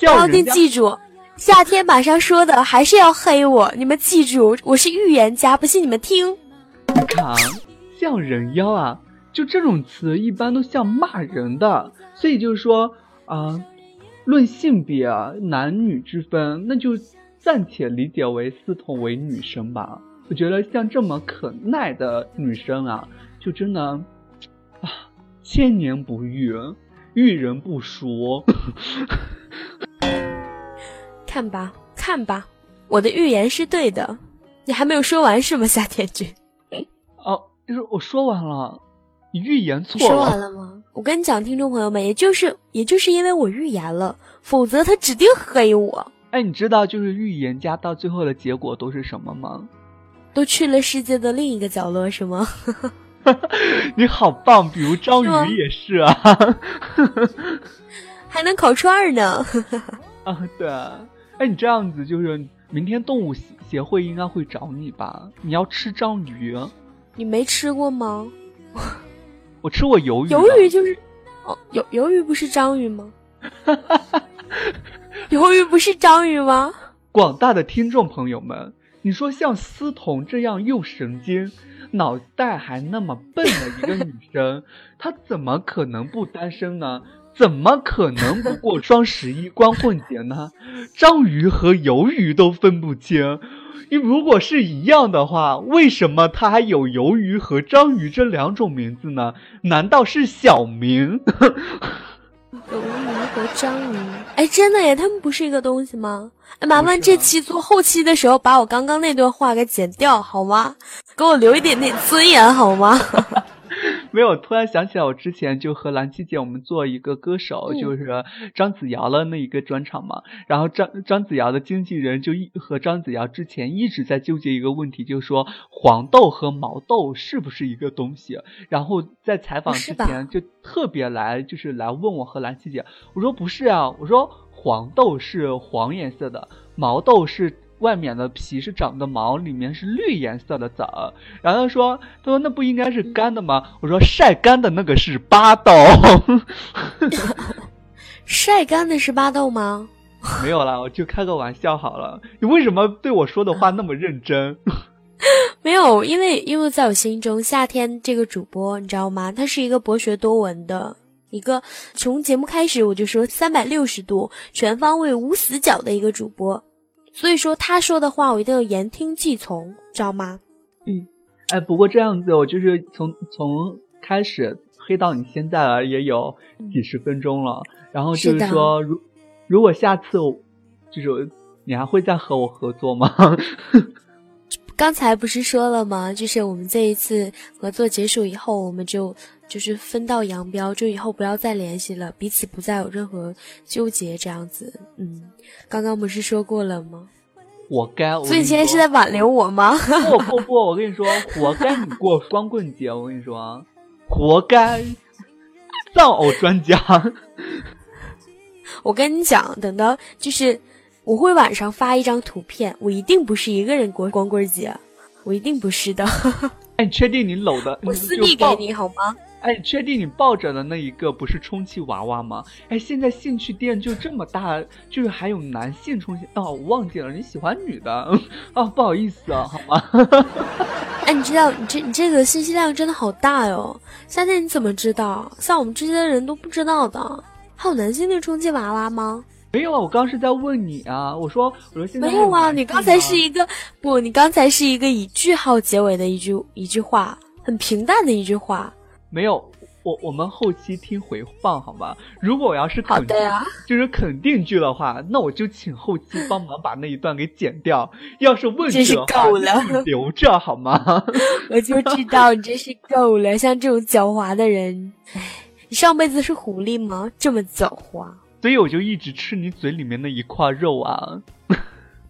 Speaker 4: 友们，
Speaker 3: 一
Speaker 4: 定记住，夏天马上说的还是要黑我，你们记住，我是预言家，不信你们听。
Speaker 3: 你看，像人妖啊，就这种词一般都像骂人的，所以就是说啊。论性别啊，男女之分，那就暂且理解为思彤为女生吧。我觉得像这么可耐的女生啊，就真的啊，千年不遇，遇人不淑。
Speaker 4: 看吧，看吧，我的预言是对的。你还没有说完是吗，夏天君？
Speaker 3: 哦，就是我说完了，你预言错
Speaker 4: 你说完了吗？我跟你讲，听众朋友们，也就是也就是因为我预言了，否则他指定黑我。
Speaker 3: 哎，你知道就是预言家到最后的结果都是什么吗？
Speaker 4: 都去了世界的另一个角落，是吗？
Speaker 3: 你好棒，比如章鱼也是啊，
Speaker 4: 还能烤串儿呢。
Speaker 3: 啊，对啊。哎，你这样子就是明天动物协会应该会找你吧？你要吃章鱼？
Speaker 4: 你没吃过吗？
Speaker 3: 我吃过鱿鱼。
Speaker 4: 鱿鱼就是哦，鱿鱿鱼不是章鱼吗？鱿鱼不是章鱼吗？
Speaker 3: 广大的听众朋友们，你说像思彤这样又神经、脑袋还那么笨的一个女生，她怎么可能不单身呢？怎么可能不过双十一光棍节呢？章鱼和鱿鱼都分不清，你如果是一样的话，为什么它还有鱿鱼和章鱼这两种名字呢？难道是小名？
Speaker 4: 鱿鱼和章鱼，哎，真的耶，他们不是一个东西吗？哎，麻烦这期做后期的时候，把我刚刚那段话给剪掉好吗？给我留一点点尊严好吗？
Speaker 3: 没有，突然想起来，我之前就和蓝七姐我们做一个歌手，
Speaker 4: 嗯
Speaker 3: 就是张子瑶的那一个专场嘛。然后张张子瑶的经纪人就一和张子瑶之前一直在纠结一个问题，就是说黄豆和毛豆是不是一个东西。然后在采访之前就特别来就是来问我和蓝七姐，我说不是啊，我说黄豆是黄颜色的，毛豆是。外面的皮是长的毛，里面是绿颜色的籽儿。然后他说：“他说那不应该是干的吗？”我说：“晒干的那个是巴豆。
Speaker 4: 晒干的是巴豆吗？”
Speaker 3: 没有啦，我就开个玩笑好了。你为什么对我说的话那么认真？
Speaker 4: 没有，因为因为在我心中，夏天这个主播你知道吗？他是一个博学多闻的一个，从节目开始我就说三百六十度全方位无死角的一个主播。所以说他说的话我一定要言听计从，知道吗？嗯，
Speaker 3: 哎，不过这样子，我就是从从开始黑到你现在了，也有几十分钟了。然后就是说，如如果下次就是你还会再和我合作吗？
Speaker 4: 刚才不是说了吗？就是我们这一次合作结束以后，我们就就是分道扬镳，就以后不要再联系了，彼此不再有任何纠结，这样子。嗯，刚刚不是说过了吗？
Speaker 3: 活该！我
Speaker 4: 所以你现在是在挽留我吗？
Speaker 3: 不不不，我跟你说，活该你过光棍节！我跟你说，活该！丧偶专家，
Speaker 4: 我跟你讲，等到就是我会晚上发一张图片，我一定不是一个人过光棍节，我一定不是的，
Speaker 3: 哎，你确定你搂的？
Speaker 4: 我
Speaker 3: 你
Speaker 4: 私密给你好吗？
Speaker 3: 哎，你确定你抱着的那一个不是充气娃娃吗？哎，现在兴趣店就这么大，就是还有男性充气哦，我忘记了，你喜欢女的 哦？不好意思啊，好吗？
Speaker 4: 哎，你知道你这你这个信息量真的好大哟！夏天你怎么知道？像我们这些人都不知道的，还有男性的充气娃娃吗？
Speaker 3: 没有啊，我刚是在问你啊，我说我说现在
Speaker 4: 没有啊，你刚才是一个不，你刚才是一个以句号结尾的一句一句话，很平淡的一句话。
Speaker 3: 没有，我我们后期听回放好吗？如果我要是
Speaker 4: 好
Speaker 3: 肯定
Speaker 4: 的呀，
Speaker 3: 就是肯定句的话，那我就请后期帮忙把那一段给剪掉。要是问句的话，
Speaker 4: 够了
Speaker 3: 你留着好吗？
Speaker 4: 我就知道你真是够了，像这种狡猾的人，唉，你上辈子是狐狸吗？这么狡猾。
Speaker 3: 所以我就一直吃你嘴里面那一块肉啊。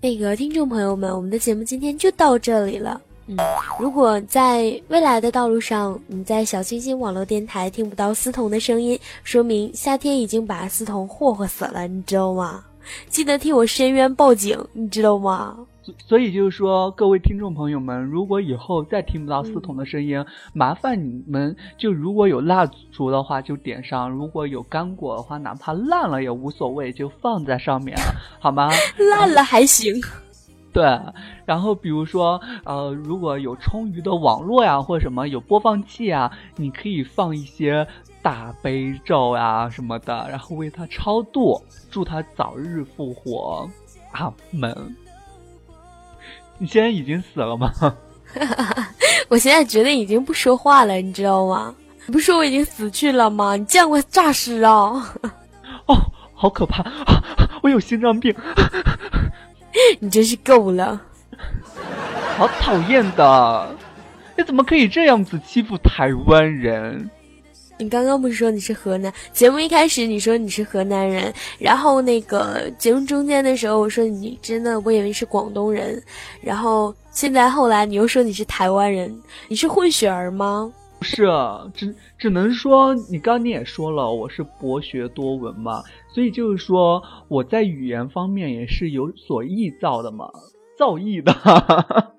Speaker 4: 那个听众朋友们，我们的节目今天就到这里了。嗯，如果在未来的道路上，你在小清新网络电台听不到思彤的声音，说明夏天已经把思彤霍霍死了，你知道吗？记得替我申冤报警，你知道吗？
Speaker 3: 所所以就是说，各位听众朋友们，如果以后再听不到思彤的声音，麻烦你们就如果有蜡烛的话就点上，如果有干果的话，哪怕烂了也无所谓，就放在上面，好吗？
Speaker 4: 烂了还行。
Speaker 3: 对，然后比如说，呃，如果有充裕的网络呀，或者什么有播放器啊，你可以放一些大悲咒呀什么的，然后为他超度，祝他早日复活。阿门。你现在已经死了吗？
Speaker 4: 我现在觉得已经不说话了，你知道吗？你不说我已经死去了吗？你见过诈尸啊？
Speaker 3: 哦，好可怕！我有心脏病。
Speaker 4: 你真是够了，
Speaker 3: 好讨厌的！你怎么可以这样子欺负台湾人？
Speaker 4: 你刚刚不是说你是河南？节目一开始你说你是河南人，然后那个节目中间的时候我说你真的，我以为是广东人，然后现在后来你又说你是台湾人，你是混血儿吗？
Speaker 3: 不是，只只能说你刚你也说了，我是博学多闻嘛，所以就是说我在语言方面也是有所臆造的嘛，造诣的。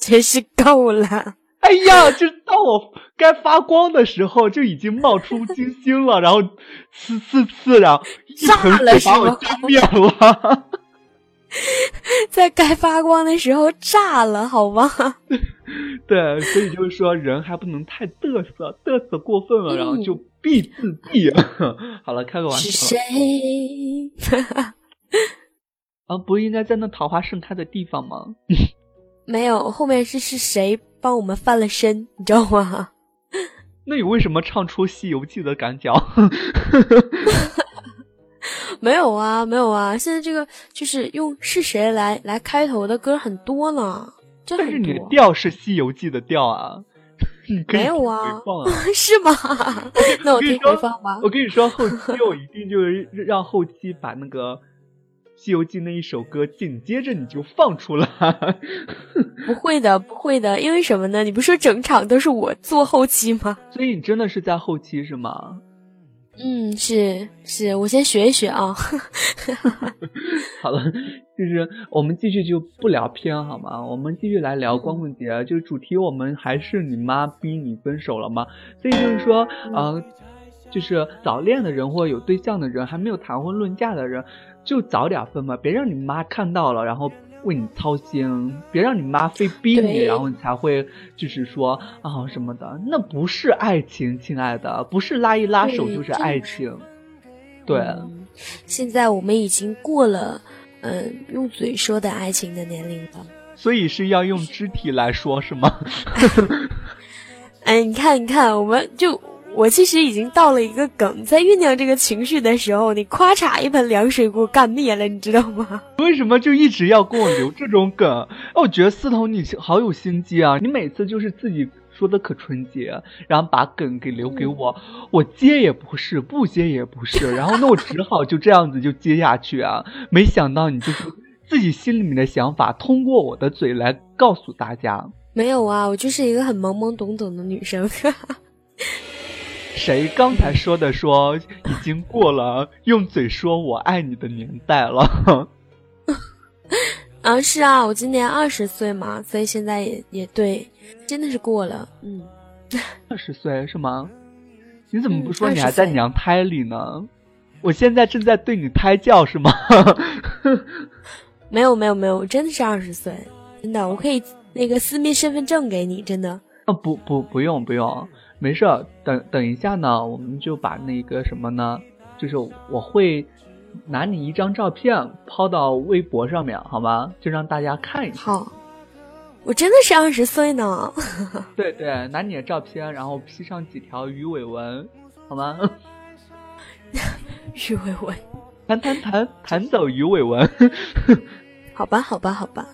Speaker 4: 真是够了！
Speaker 3: 哎呀，就当我该发光的时候，就已经冒出金星了，然后呲呲呲，然后
Speaker 4: 炸了
Speaker 3: 把我浇灭了。
Speaker 4: 在该发光的时候炸了，好吗？
Speaker 3: 对，所以就是说，人还不能太嘚瑟，嘚瑟过分了，然后就必自毙。好了，开个玩笑。
Speaker 4: 是谁？
Speaker 3: 啊，不应该在那桃花盛开的地方吗？
Speaker 4: 没有，后面是是谁帮我们翻了身，你知道吗？
Speaker 3: 那你为什么唱出《西游记》的感脚？
Speaker 4: 没有啊，没有啊！现在这个就是用是谁来来开头的歌很多呢，真
Speaker 3: 但是你的调是《西游记》的调啊，
Speaker 4: 没有啊？
Speaker 3: 啊
Speaker 4: 是吗？那我听回放吧。
Speaker 3: 我跟你说，后期我一定就是让后期把那个《西游记》那一首歌紧接着你就放出来。
Speaker 4: 不会的，不会的，因为什么呢？你不说整场都是我做后期吗？
Speaker 3: 所以你真的是在后期是吗？
Speaker 4: 嗯，是是，我先学一学啊。
Speaker 3: 好了，就是我们继续就不聊偏好吗？我们继续来聊光棍节，就是主题我们还是你妈逼你分手了吗？所以就是说，呃，就是早恋的人或者有对象的人，还没有谈婚论嫁的人，就早点分吧，别让你妈看到了，然后。为你操心，别让你妈非逼你，然后你才会就是说啊什么的，那不是爱情，亲爱的，不是拉一拉手就是爱情。对，
Speaker 4: 现在我们已经过了嗯用嘴说的爱情的年龄了，
Speaker 3: 所以是要用肢体来说，是吗？
Speaker 4: 哎，你看，你看，我们就。我其实已经到了一个梗，在酝酿这个情绪的时候，你咔嚓一盆凉水给我干灭了，你知道吗？
Speaker 3: 为什么就一直要跟我留这种梗？我觉得思彤你好有心机啊！你每次就是自己说的可纯洁，然后把梗给留给我，我接也不是，不接也不是，然后那我只好就这样子就接下去啊！没想到你就是自己心里面的想法，通过我的嘴来告诉大家。
Speaker 4: 没有啊，我就是一个很懵懵懂懂的女生。
Speaker 3: 谁刚才说的说已经过了用嘴说我爱你的年代了？
Speaker 4: 啊，是啊，我今年二十岁嘛，所以现在也也对，真的是过了。嗯，
Speaker 3: 二十岁是吗？你怎么不说你还在娘胎里呢？我现在正在对你胎教是吗？
Speaker 4: 没有没有没有，我真的是二十岁，真的，我可以那个私密身份证给你，真的。
Speaker 3: 啊不不不用不用。没事，等等一下呢，我们就把那个什么呢，就是我会拿你一张照片抛到微博上面，好吗？就让大家看一下。
Speaker 4: 好，我真的是二十岁呢。
Speaker 3: 对对，拿你的照片，然后 P 上几条鱼尾纹，好吗？
Speaker 4: 鱼尾纹，
Speaker 3: 弹弹弹弹走鱼尾纹。
Speaker 4: 好吧，好吧，好吧。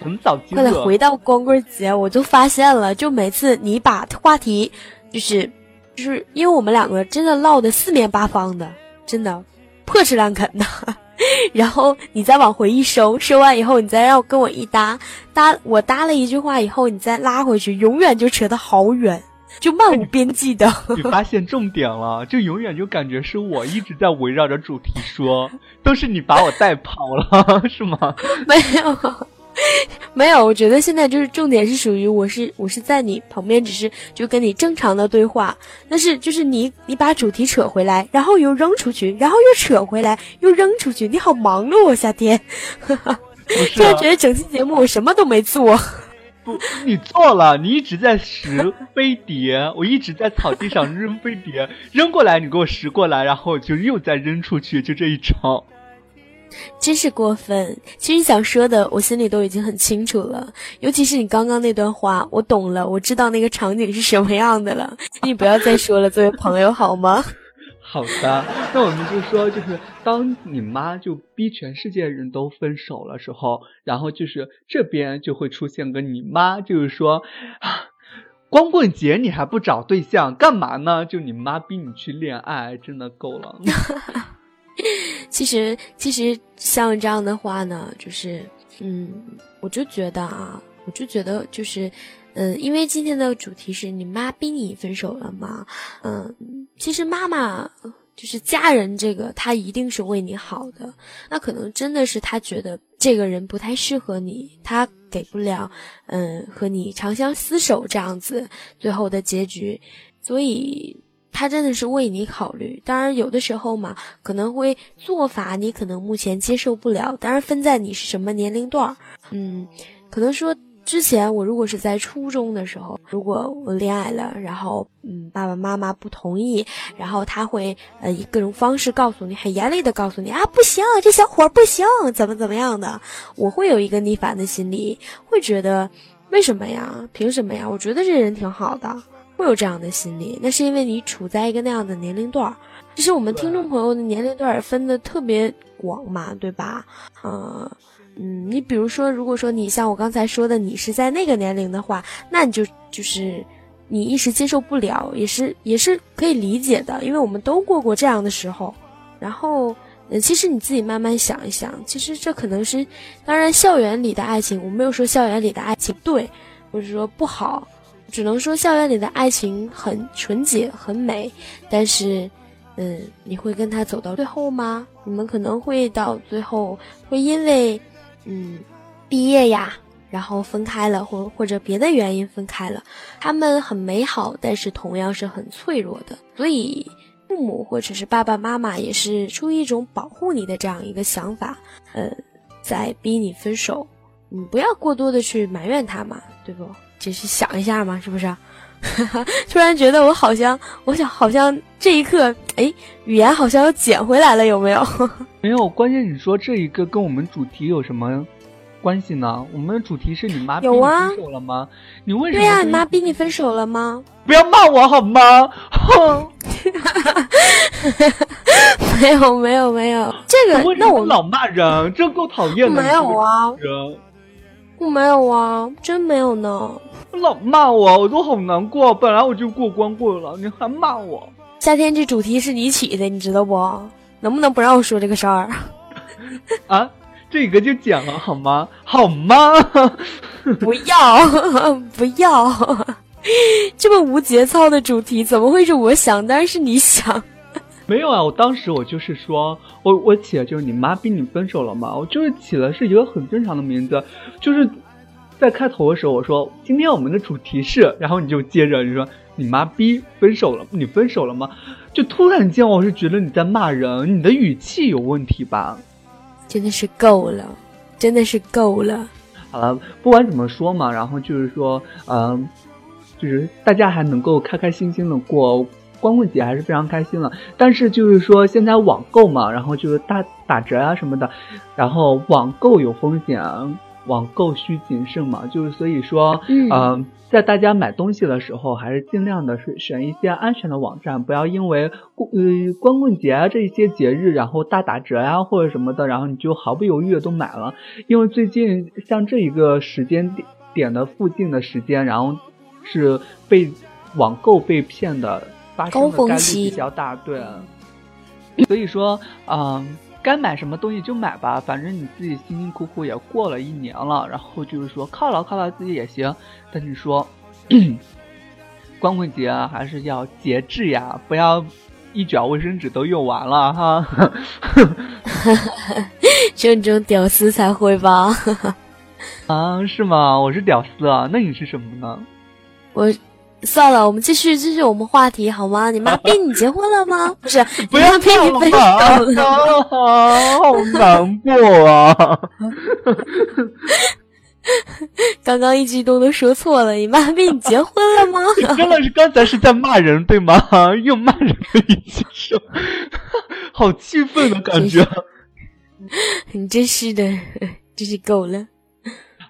Speaker 3: 很早，
Speaker 4: 快点回到光棍节，我就发现了，就每次你把话题，就是，就是因为我们两个真的唠的四面八方的，真的破吃烂啃的，然后你再往回一收，收完以后你再要跟我一搭搭，我搭了一句话以后你再拉回去，永远就扯得好远。就漫无边际的，
Speaker 3: 你发现重点了，就永远就感觉是我一直在围绕着主题说，都是你把我带跑了，是吗？
Speaker 4: 没有。没有，我觉得现在就是重点是属于我是我是在你旁边，只是就跟你正常的对话。但是就是你你把主题扯回来，然后又扔出去，然后又扯回来，又扔出去，你好忙碌哦，夏天。突然觉得整期节目我什么都没做。
Speaker 3: 不，你做了，你一直在拾飞碟，我一直在草地上扔飞碟，扔过来你给我拾过来，然后就又再扔出去，就这一招。
Speaker 4: 真是过分！其实想说的，我心里都已经很清楚了。尤其是你刚刚那段话，我懂了，我知道那个场景是什么样的了。请你不要再说了，作为朋友好吗？
Speaker 3: 好的，那我们就说，就是当你妈就逼全世界人都分手了时候，然后就是这边就会出现个你妈，就是说，光棍节你还不找对象，干嘛呢？就你妈逼你去恋爱，真的够了。
Speaker 4: 其实，其实像这样的话呢，就是，嗯，我就觉得啊，我就觉得就是，嗯，因为今天的主题是你妈逼你分手了吗？嗯，其实妈妈就是家人，这个他一定是为你好的。那可能真的是他觉得这个人不太适合你，他给不了，嗯，和你长相厮守这样子最后的结局，所以。他真的是为你考虑，当然有的时候嘛，可能会做法你可能目前接受不了，当然分在你是什么年龄段儿，嗯，可能说之前我如果是在初中的时候，如果我恋爱了，然后嗯爸爸妈妈不同意，然后他会呃以各种方式告诉你，很严厉的告诉你啊不行，这小伙不行，怎么怎么样的，我会有一个逆反的心理，会觉得为什么呀？凭什么呀？我觉得这人挺好的。会有这样的心理，那是因为你处在一个那样的年龄段儿。其实我们听众朋友的年龄段儿分的特别广嘛，对吧？嗯嗯，你比如说，如果说你像我刚才说的，你是在那个年龄的话，那你就就是你一时接受不了，也是也是可以理解的，因为我们都过过这样的时候。然后，嗯，其实你自己慢慢想一想，其实这可能是，当然校园里的爱情，我没有说校园里的爱情对，或者说不好。只能说校园里的爱情很纯洁、很美，但是，嗯，你会跟他走到最后吗？你们可能会到最后会因为，嗯，毕业呀，然后分开了，或或者别的原因分开了。他们很美好，但是同样是很脆弱的。所以，父母或者是爸爸妈妈也是出于一种保护你的这样一个想法，呃，在逼你分手。你不要过多的去埋怨他嘛，对不？就是想一下嘛，是不是？突然觉得我好像，我想好像这一刻，哎，语言好像又捡回来了，有没有？
Speaker 3: 没有，关键你说这一个跟我们主题有什么关系呢？我们的主题是你妈逼你分手了吗？你为什么？
Speaker 4: 对呀，你妈逼你分手了吗？
Speaker 3: 不要骂我好吗？哼！
Speaker 4: 没有没有没有，这个那我
Speaker 3: 老骂人，这够讨厌的。
Speaker 4: 没有啊，我没有啊，真没有呢。
Speaker 3: 老骂我，我都好难过。本来我就过关过了，你还骂我。
Speaker 4: 夏天这主题是你起的，你知道不？能不能不让我说这个事儿？
Speaker 3: 啊，这个就剪了好吗？好吗？
Speaker 4: 不要，不要，这么无节操的主题怎么会是我想？当然是你想。
Speaker 3: 没有啊，我当时我就是说我我起的就是你妈逼你分手了嘛，我就是起的是一个很正常的名字，就是。在开头的时候，我说今天我们的主题是，然后你就接着你说你妈逼分手了，你分手了吗？就突然间，我是觉得你在骂人，你的语气有问题吧？
Speaker 4: 真的是够了，真的是够了。
Speaker 3: 好了，不管怎么说嘛，然后就是说，嗯，就是大家还能够开开心心的过光棍节，还是非常开心的。但是就是说现在网购嘛，然后就是大打折啊什么的，然后网购有风险。网购需谨慎嘛，就是所以说，嗯，在大家买东西的时候，还是尽量的选选一些安全的网站，不要因为光呃光棍节啊这一些节日，然后大打折呀或者什么的，然后你就毫不犹豫的都买了。因为最近像这一个时间点点的附近的时间，然后是被网购被骗的发生的概率比较大，对，所以说，嗯。该买什么东西就买吧，反正你自己辛辛苦苦也过了一年了，然后就是说犒劳犒劳自己也行。但是说，光棍节还是要节制呀，不要一卷卫生纸都用完了哈。
Speaker 4: 这种屌丝才会吧？
Speaker 3: 啊，是吗？我是屌丝啊，那你是什么呢？
Speaker 4: 我。算了，我们继续继续我们话题好吗？你妈逼你结婚了吗？不是，
Speaker 3: 不要
Speaker 4: 逼你分手
Speaker 3: 了，好难过啊！
Speaker 4: 刚刚一激动都说错了，你妈逼你结婚了吗？
Speaker 3: 张老师刚才是在骂人对吗？用骂人的语气说，好气愤的感觉。
Speaker 4: 你真是的，真是够了。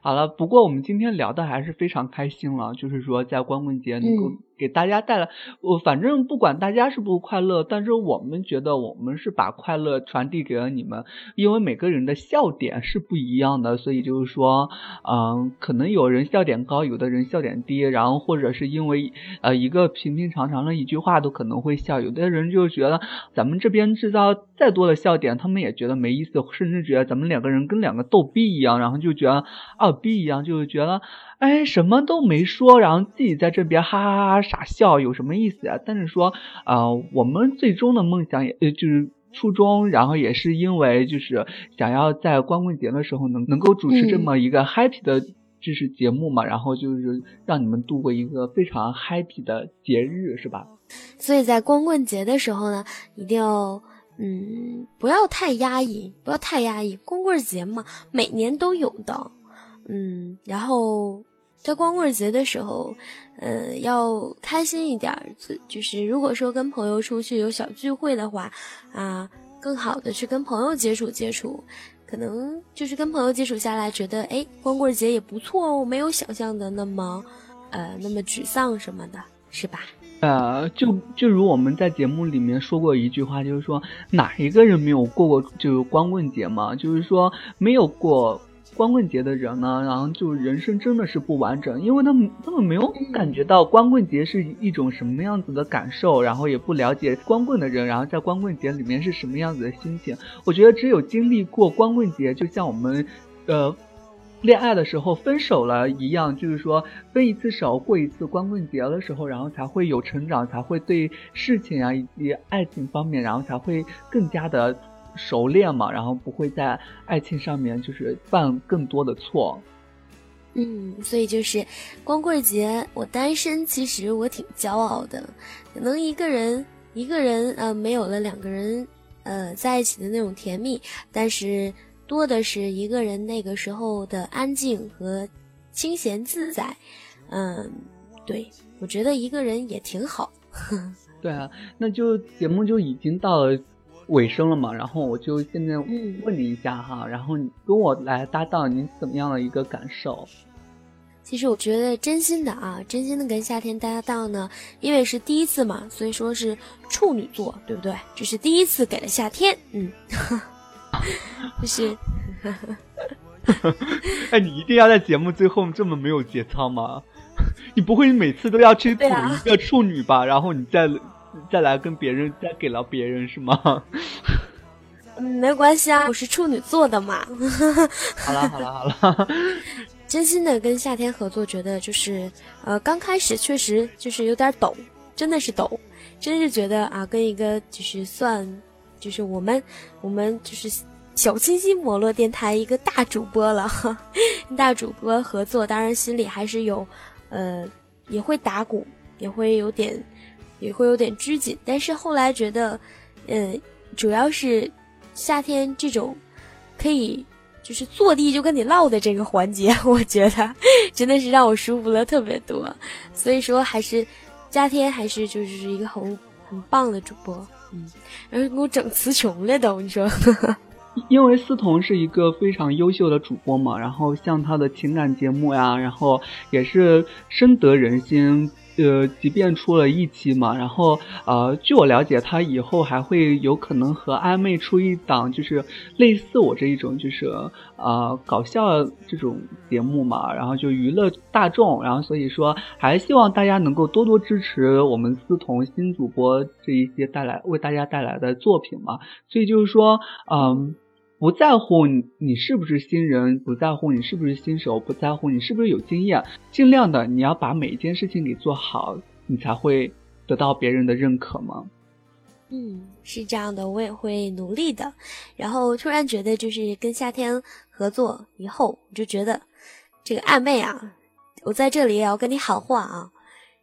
Speaker 3: 好了，不过我们今天聊的还是非常开心了，就是说在光棍节能够给大家带来，我反正不管大家是不是快乐，但是我们觉得我们是把快乐传递给了你们，因为每个人的笑点是不一样的，所以就是说，嗯，可能有人笑点高，有的人笑点低，然后或者是因为呃一个平平常常的一句话都可能会笑，有的人就觉得咱们这边制造再多的笑点，他们也觉得没意思，甚至觉得咱们两个人跟两个逗逼一样，然后就觉得二。逼一样，就是觉得，哎，什么都没说，然后自己在这边哈哈哈傻笑，有什么意思啊？但是说，呃，我们最终的梦想也，呃，就是初衷，然后也是因为就是想要在光棍节的时候能能够主持这么一个 happy 的知识节目嘛，然后就是让你们度过一个非常 happy 的节日，是吧？
Speaker 4: 所以在光棍节的时候呢，一定要，嗯，不要太压抑，不要太压抑。光棍节嘛，每年都有的。嗯，然后在光棍节的时候，呃，要开心一点儿。就是如果说跟朋友出去有小聚会的话，啊，更好的去跟朋友接触接触。可能就是跟朋友接触下来，觉得哎，光棍节也不错哦，没有想象的那么，呃，那么沮丧什么的，是吧？
Speaker 3: 呃，就就如我们在节目里面说过一句话，就是说哪一个人没有过过就是光棍节嘛？就是说没有过。光棍节的人呢，然后就人生真的是不完整，因为他们他们没有感觉到光棍节是一种什么样子的感受，然后也不了解光棍的人，然后在光棍节里面是什么样子的心情。我觉得只有经历过光棍节，就像我们，呃，恋爱的时候分手了一样，就是说分一次手过一次光棍节的时候，然后才会有成长，才会对事情啊以及爱情方面，然后才会更加的。熟练嘛，然后不会在爱情上面就是犯更多的错。
Speaker 4: 嗯，所以就是光棍节，我单身，其实我挺骄傲的。可能一个人一个人呃没有了两个人呃在一起的那种甜蜜，但是多的是一个人那个时候的安静和清闲自在。嗯，对我觉得一个人也挺好。
Speaker 3: 对啊，那就节目就已经到了。尾声了嘛，然后我就现在问你一下哈，然后你跟我来搭档，你怎么样的一个感受？
Speaker 4: 其实我觉得真心的啊，真心的跟夏天搭档呢，因为是第一次嘛，所以说是处女座，对不对？这是第一次给了夏天，嗯，就是，
Speaker 3: 哎，你一定要在节目最后这么没有节操吗？你不会每次都要去补一个处女吧？然后你再。再来跟别人再给了别人是吗？
Speaker 4: 嗯，没关系啊，我是处女座的嘛。
Speaker 3: 好了好了好了，
Speaker 4: 真心的跟夏天合作，觉得就是呃，刚开始确实就是有点抖，真的是抖，真是觉得啊，跟一个就是算就是我们我们就是小清新网络电台一个大主播了，大主播合作，当然心里还是有呃也会打鼓，也会有点。也会有点拘谨，但是后来觉得，嗯，主要是夏天这种可以就是坐地就跟你唠的这个环节，我觉得真的是让我舒服了特别多。所以说，还是夏天还是就是一个很很棒的主播，嗯，然后给我整词穷了都，你说？
Speaker 3: 因为思彤是一个非常优秀的主播嘛，然后像他的情感节目呀，然后也是深得人心。呃，即便出了一期嘛，然后呃，据我了解，他以后还会有可能和暧昧出一档，就是类似我这一种，就是呃搞笑这种节目嘛，然后就娱乐大众，然后所以说还希望大家能够多多支持我们思彤新主播这一些带来为大家带来的作品嘛，所以就是说，嗯。不在乎你你是不是新人，不在乎你是不是新手，不在乎你是不是有经验，尽量的你要把每一件事情给做好，你才会得到别人的认可吗？
Speaker 4: 嗯，是这样的，我也会努力的。然后突然觉得，就是跟夏天合作以后，我就觉得这个暧昧啊，我在这里也要跟你喊话啊，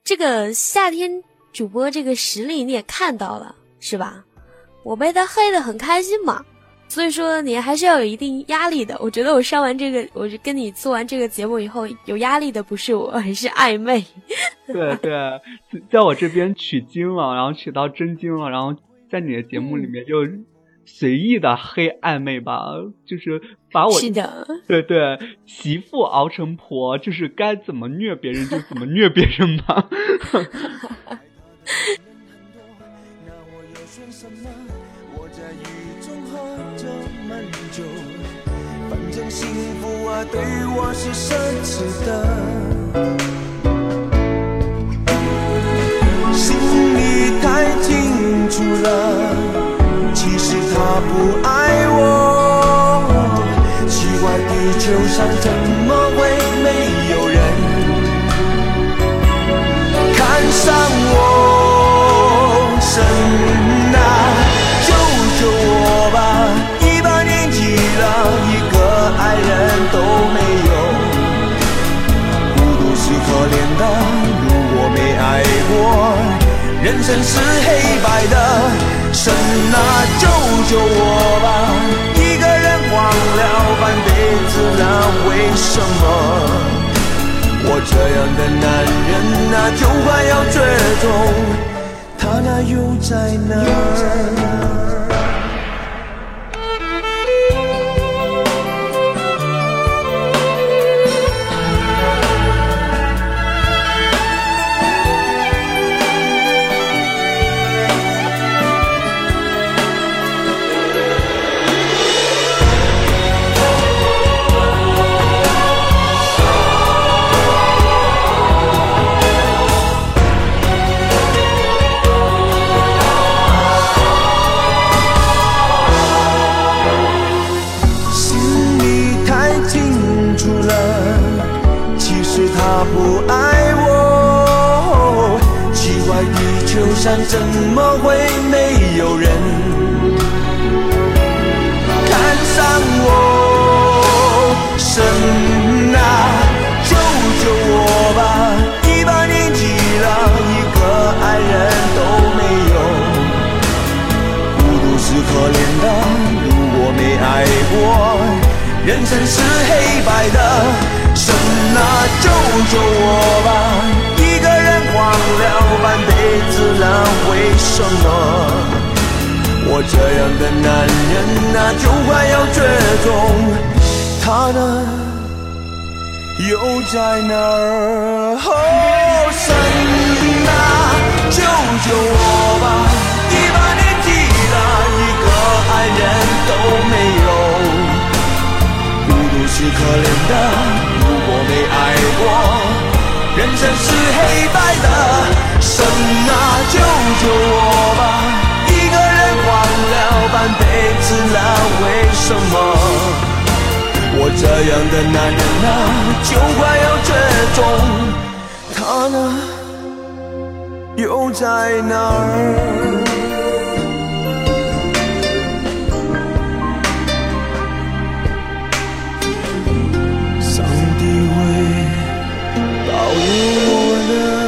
Speaker 4: 这个夏天主播这个实力你也看到了是吧？我被他黑的很开心嘛。所以说你还是要有一定压力的。我觉得我上完这个，我就跟你做完这个节目以后，有压力的不是我，而是暧昧。
Speaker 3: 对对，在我这边取经了，然后取到真经了，然后在你的节目里面就随意的黑暧昧吧，就是把我
Speaker 4: 是的，
Speaker 3: 对对媳妇熬成婆，就是该怎么虐别人就怎么虐别人吧。
Speaker 5: 我在雨闷酒，反正幸福啊对我是奢侈的。心里太清楚了，其实他不爱我。奇怪，地球上怎么会没有人看上我？神人生是黑白的。神啊，救救我吧！一个人荒了半辈子了，为什么？我这样的男人啊，就快要绝种。他那又在哪不爱我。奇怪，地球上怎么会没有人看上我？神啊，救救我吧！一把年纪了，一个爱人都没有，孤独是可怜的。如果没爱过，人生是黑白的。那就，救我吧！一个人荒了半辈子了，为什么？我这样的男人啊，就快要绝种。他呢，又在哪儿？哦，神啊，救救我吧！一把年纪了，一个爱人都没有，孤独是可怜的。我没爱过，人生是黑白的。神啊，救救我吧！一个人荒了半辈子了，为什么？我这样的男人啊，就快要绝种。他呢，又在哪儿？wonder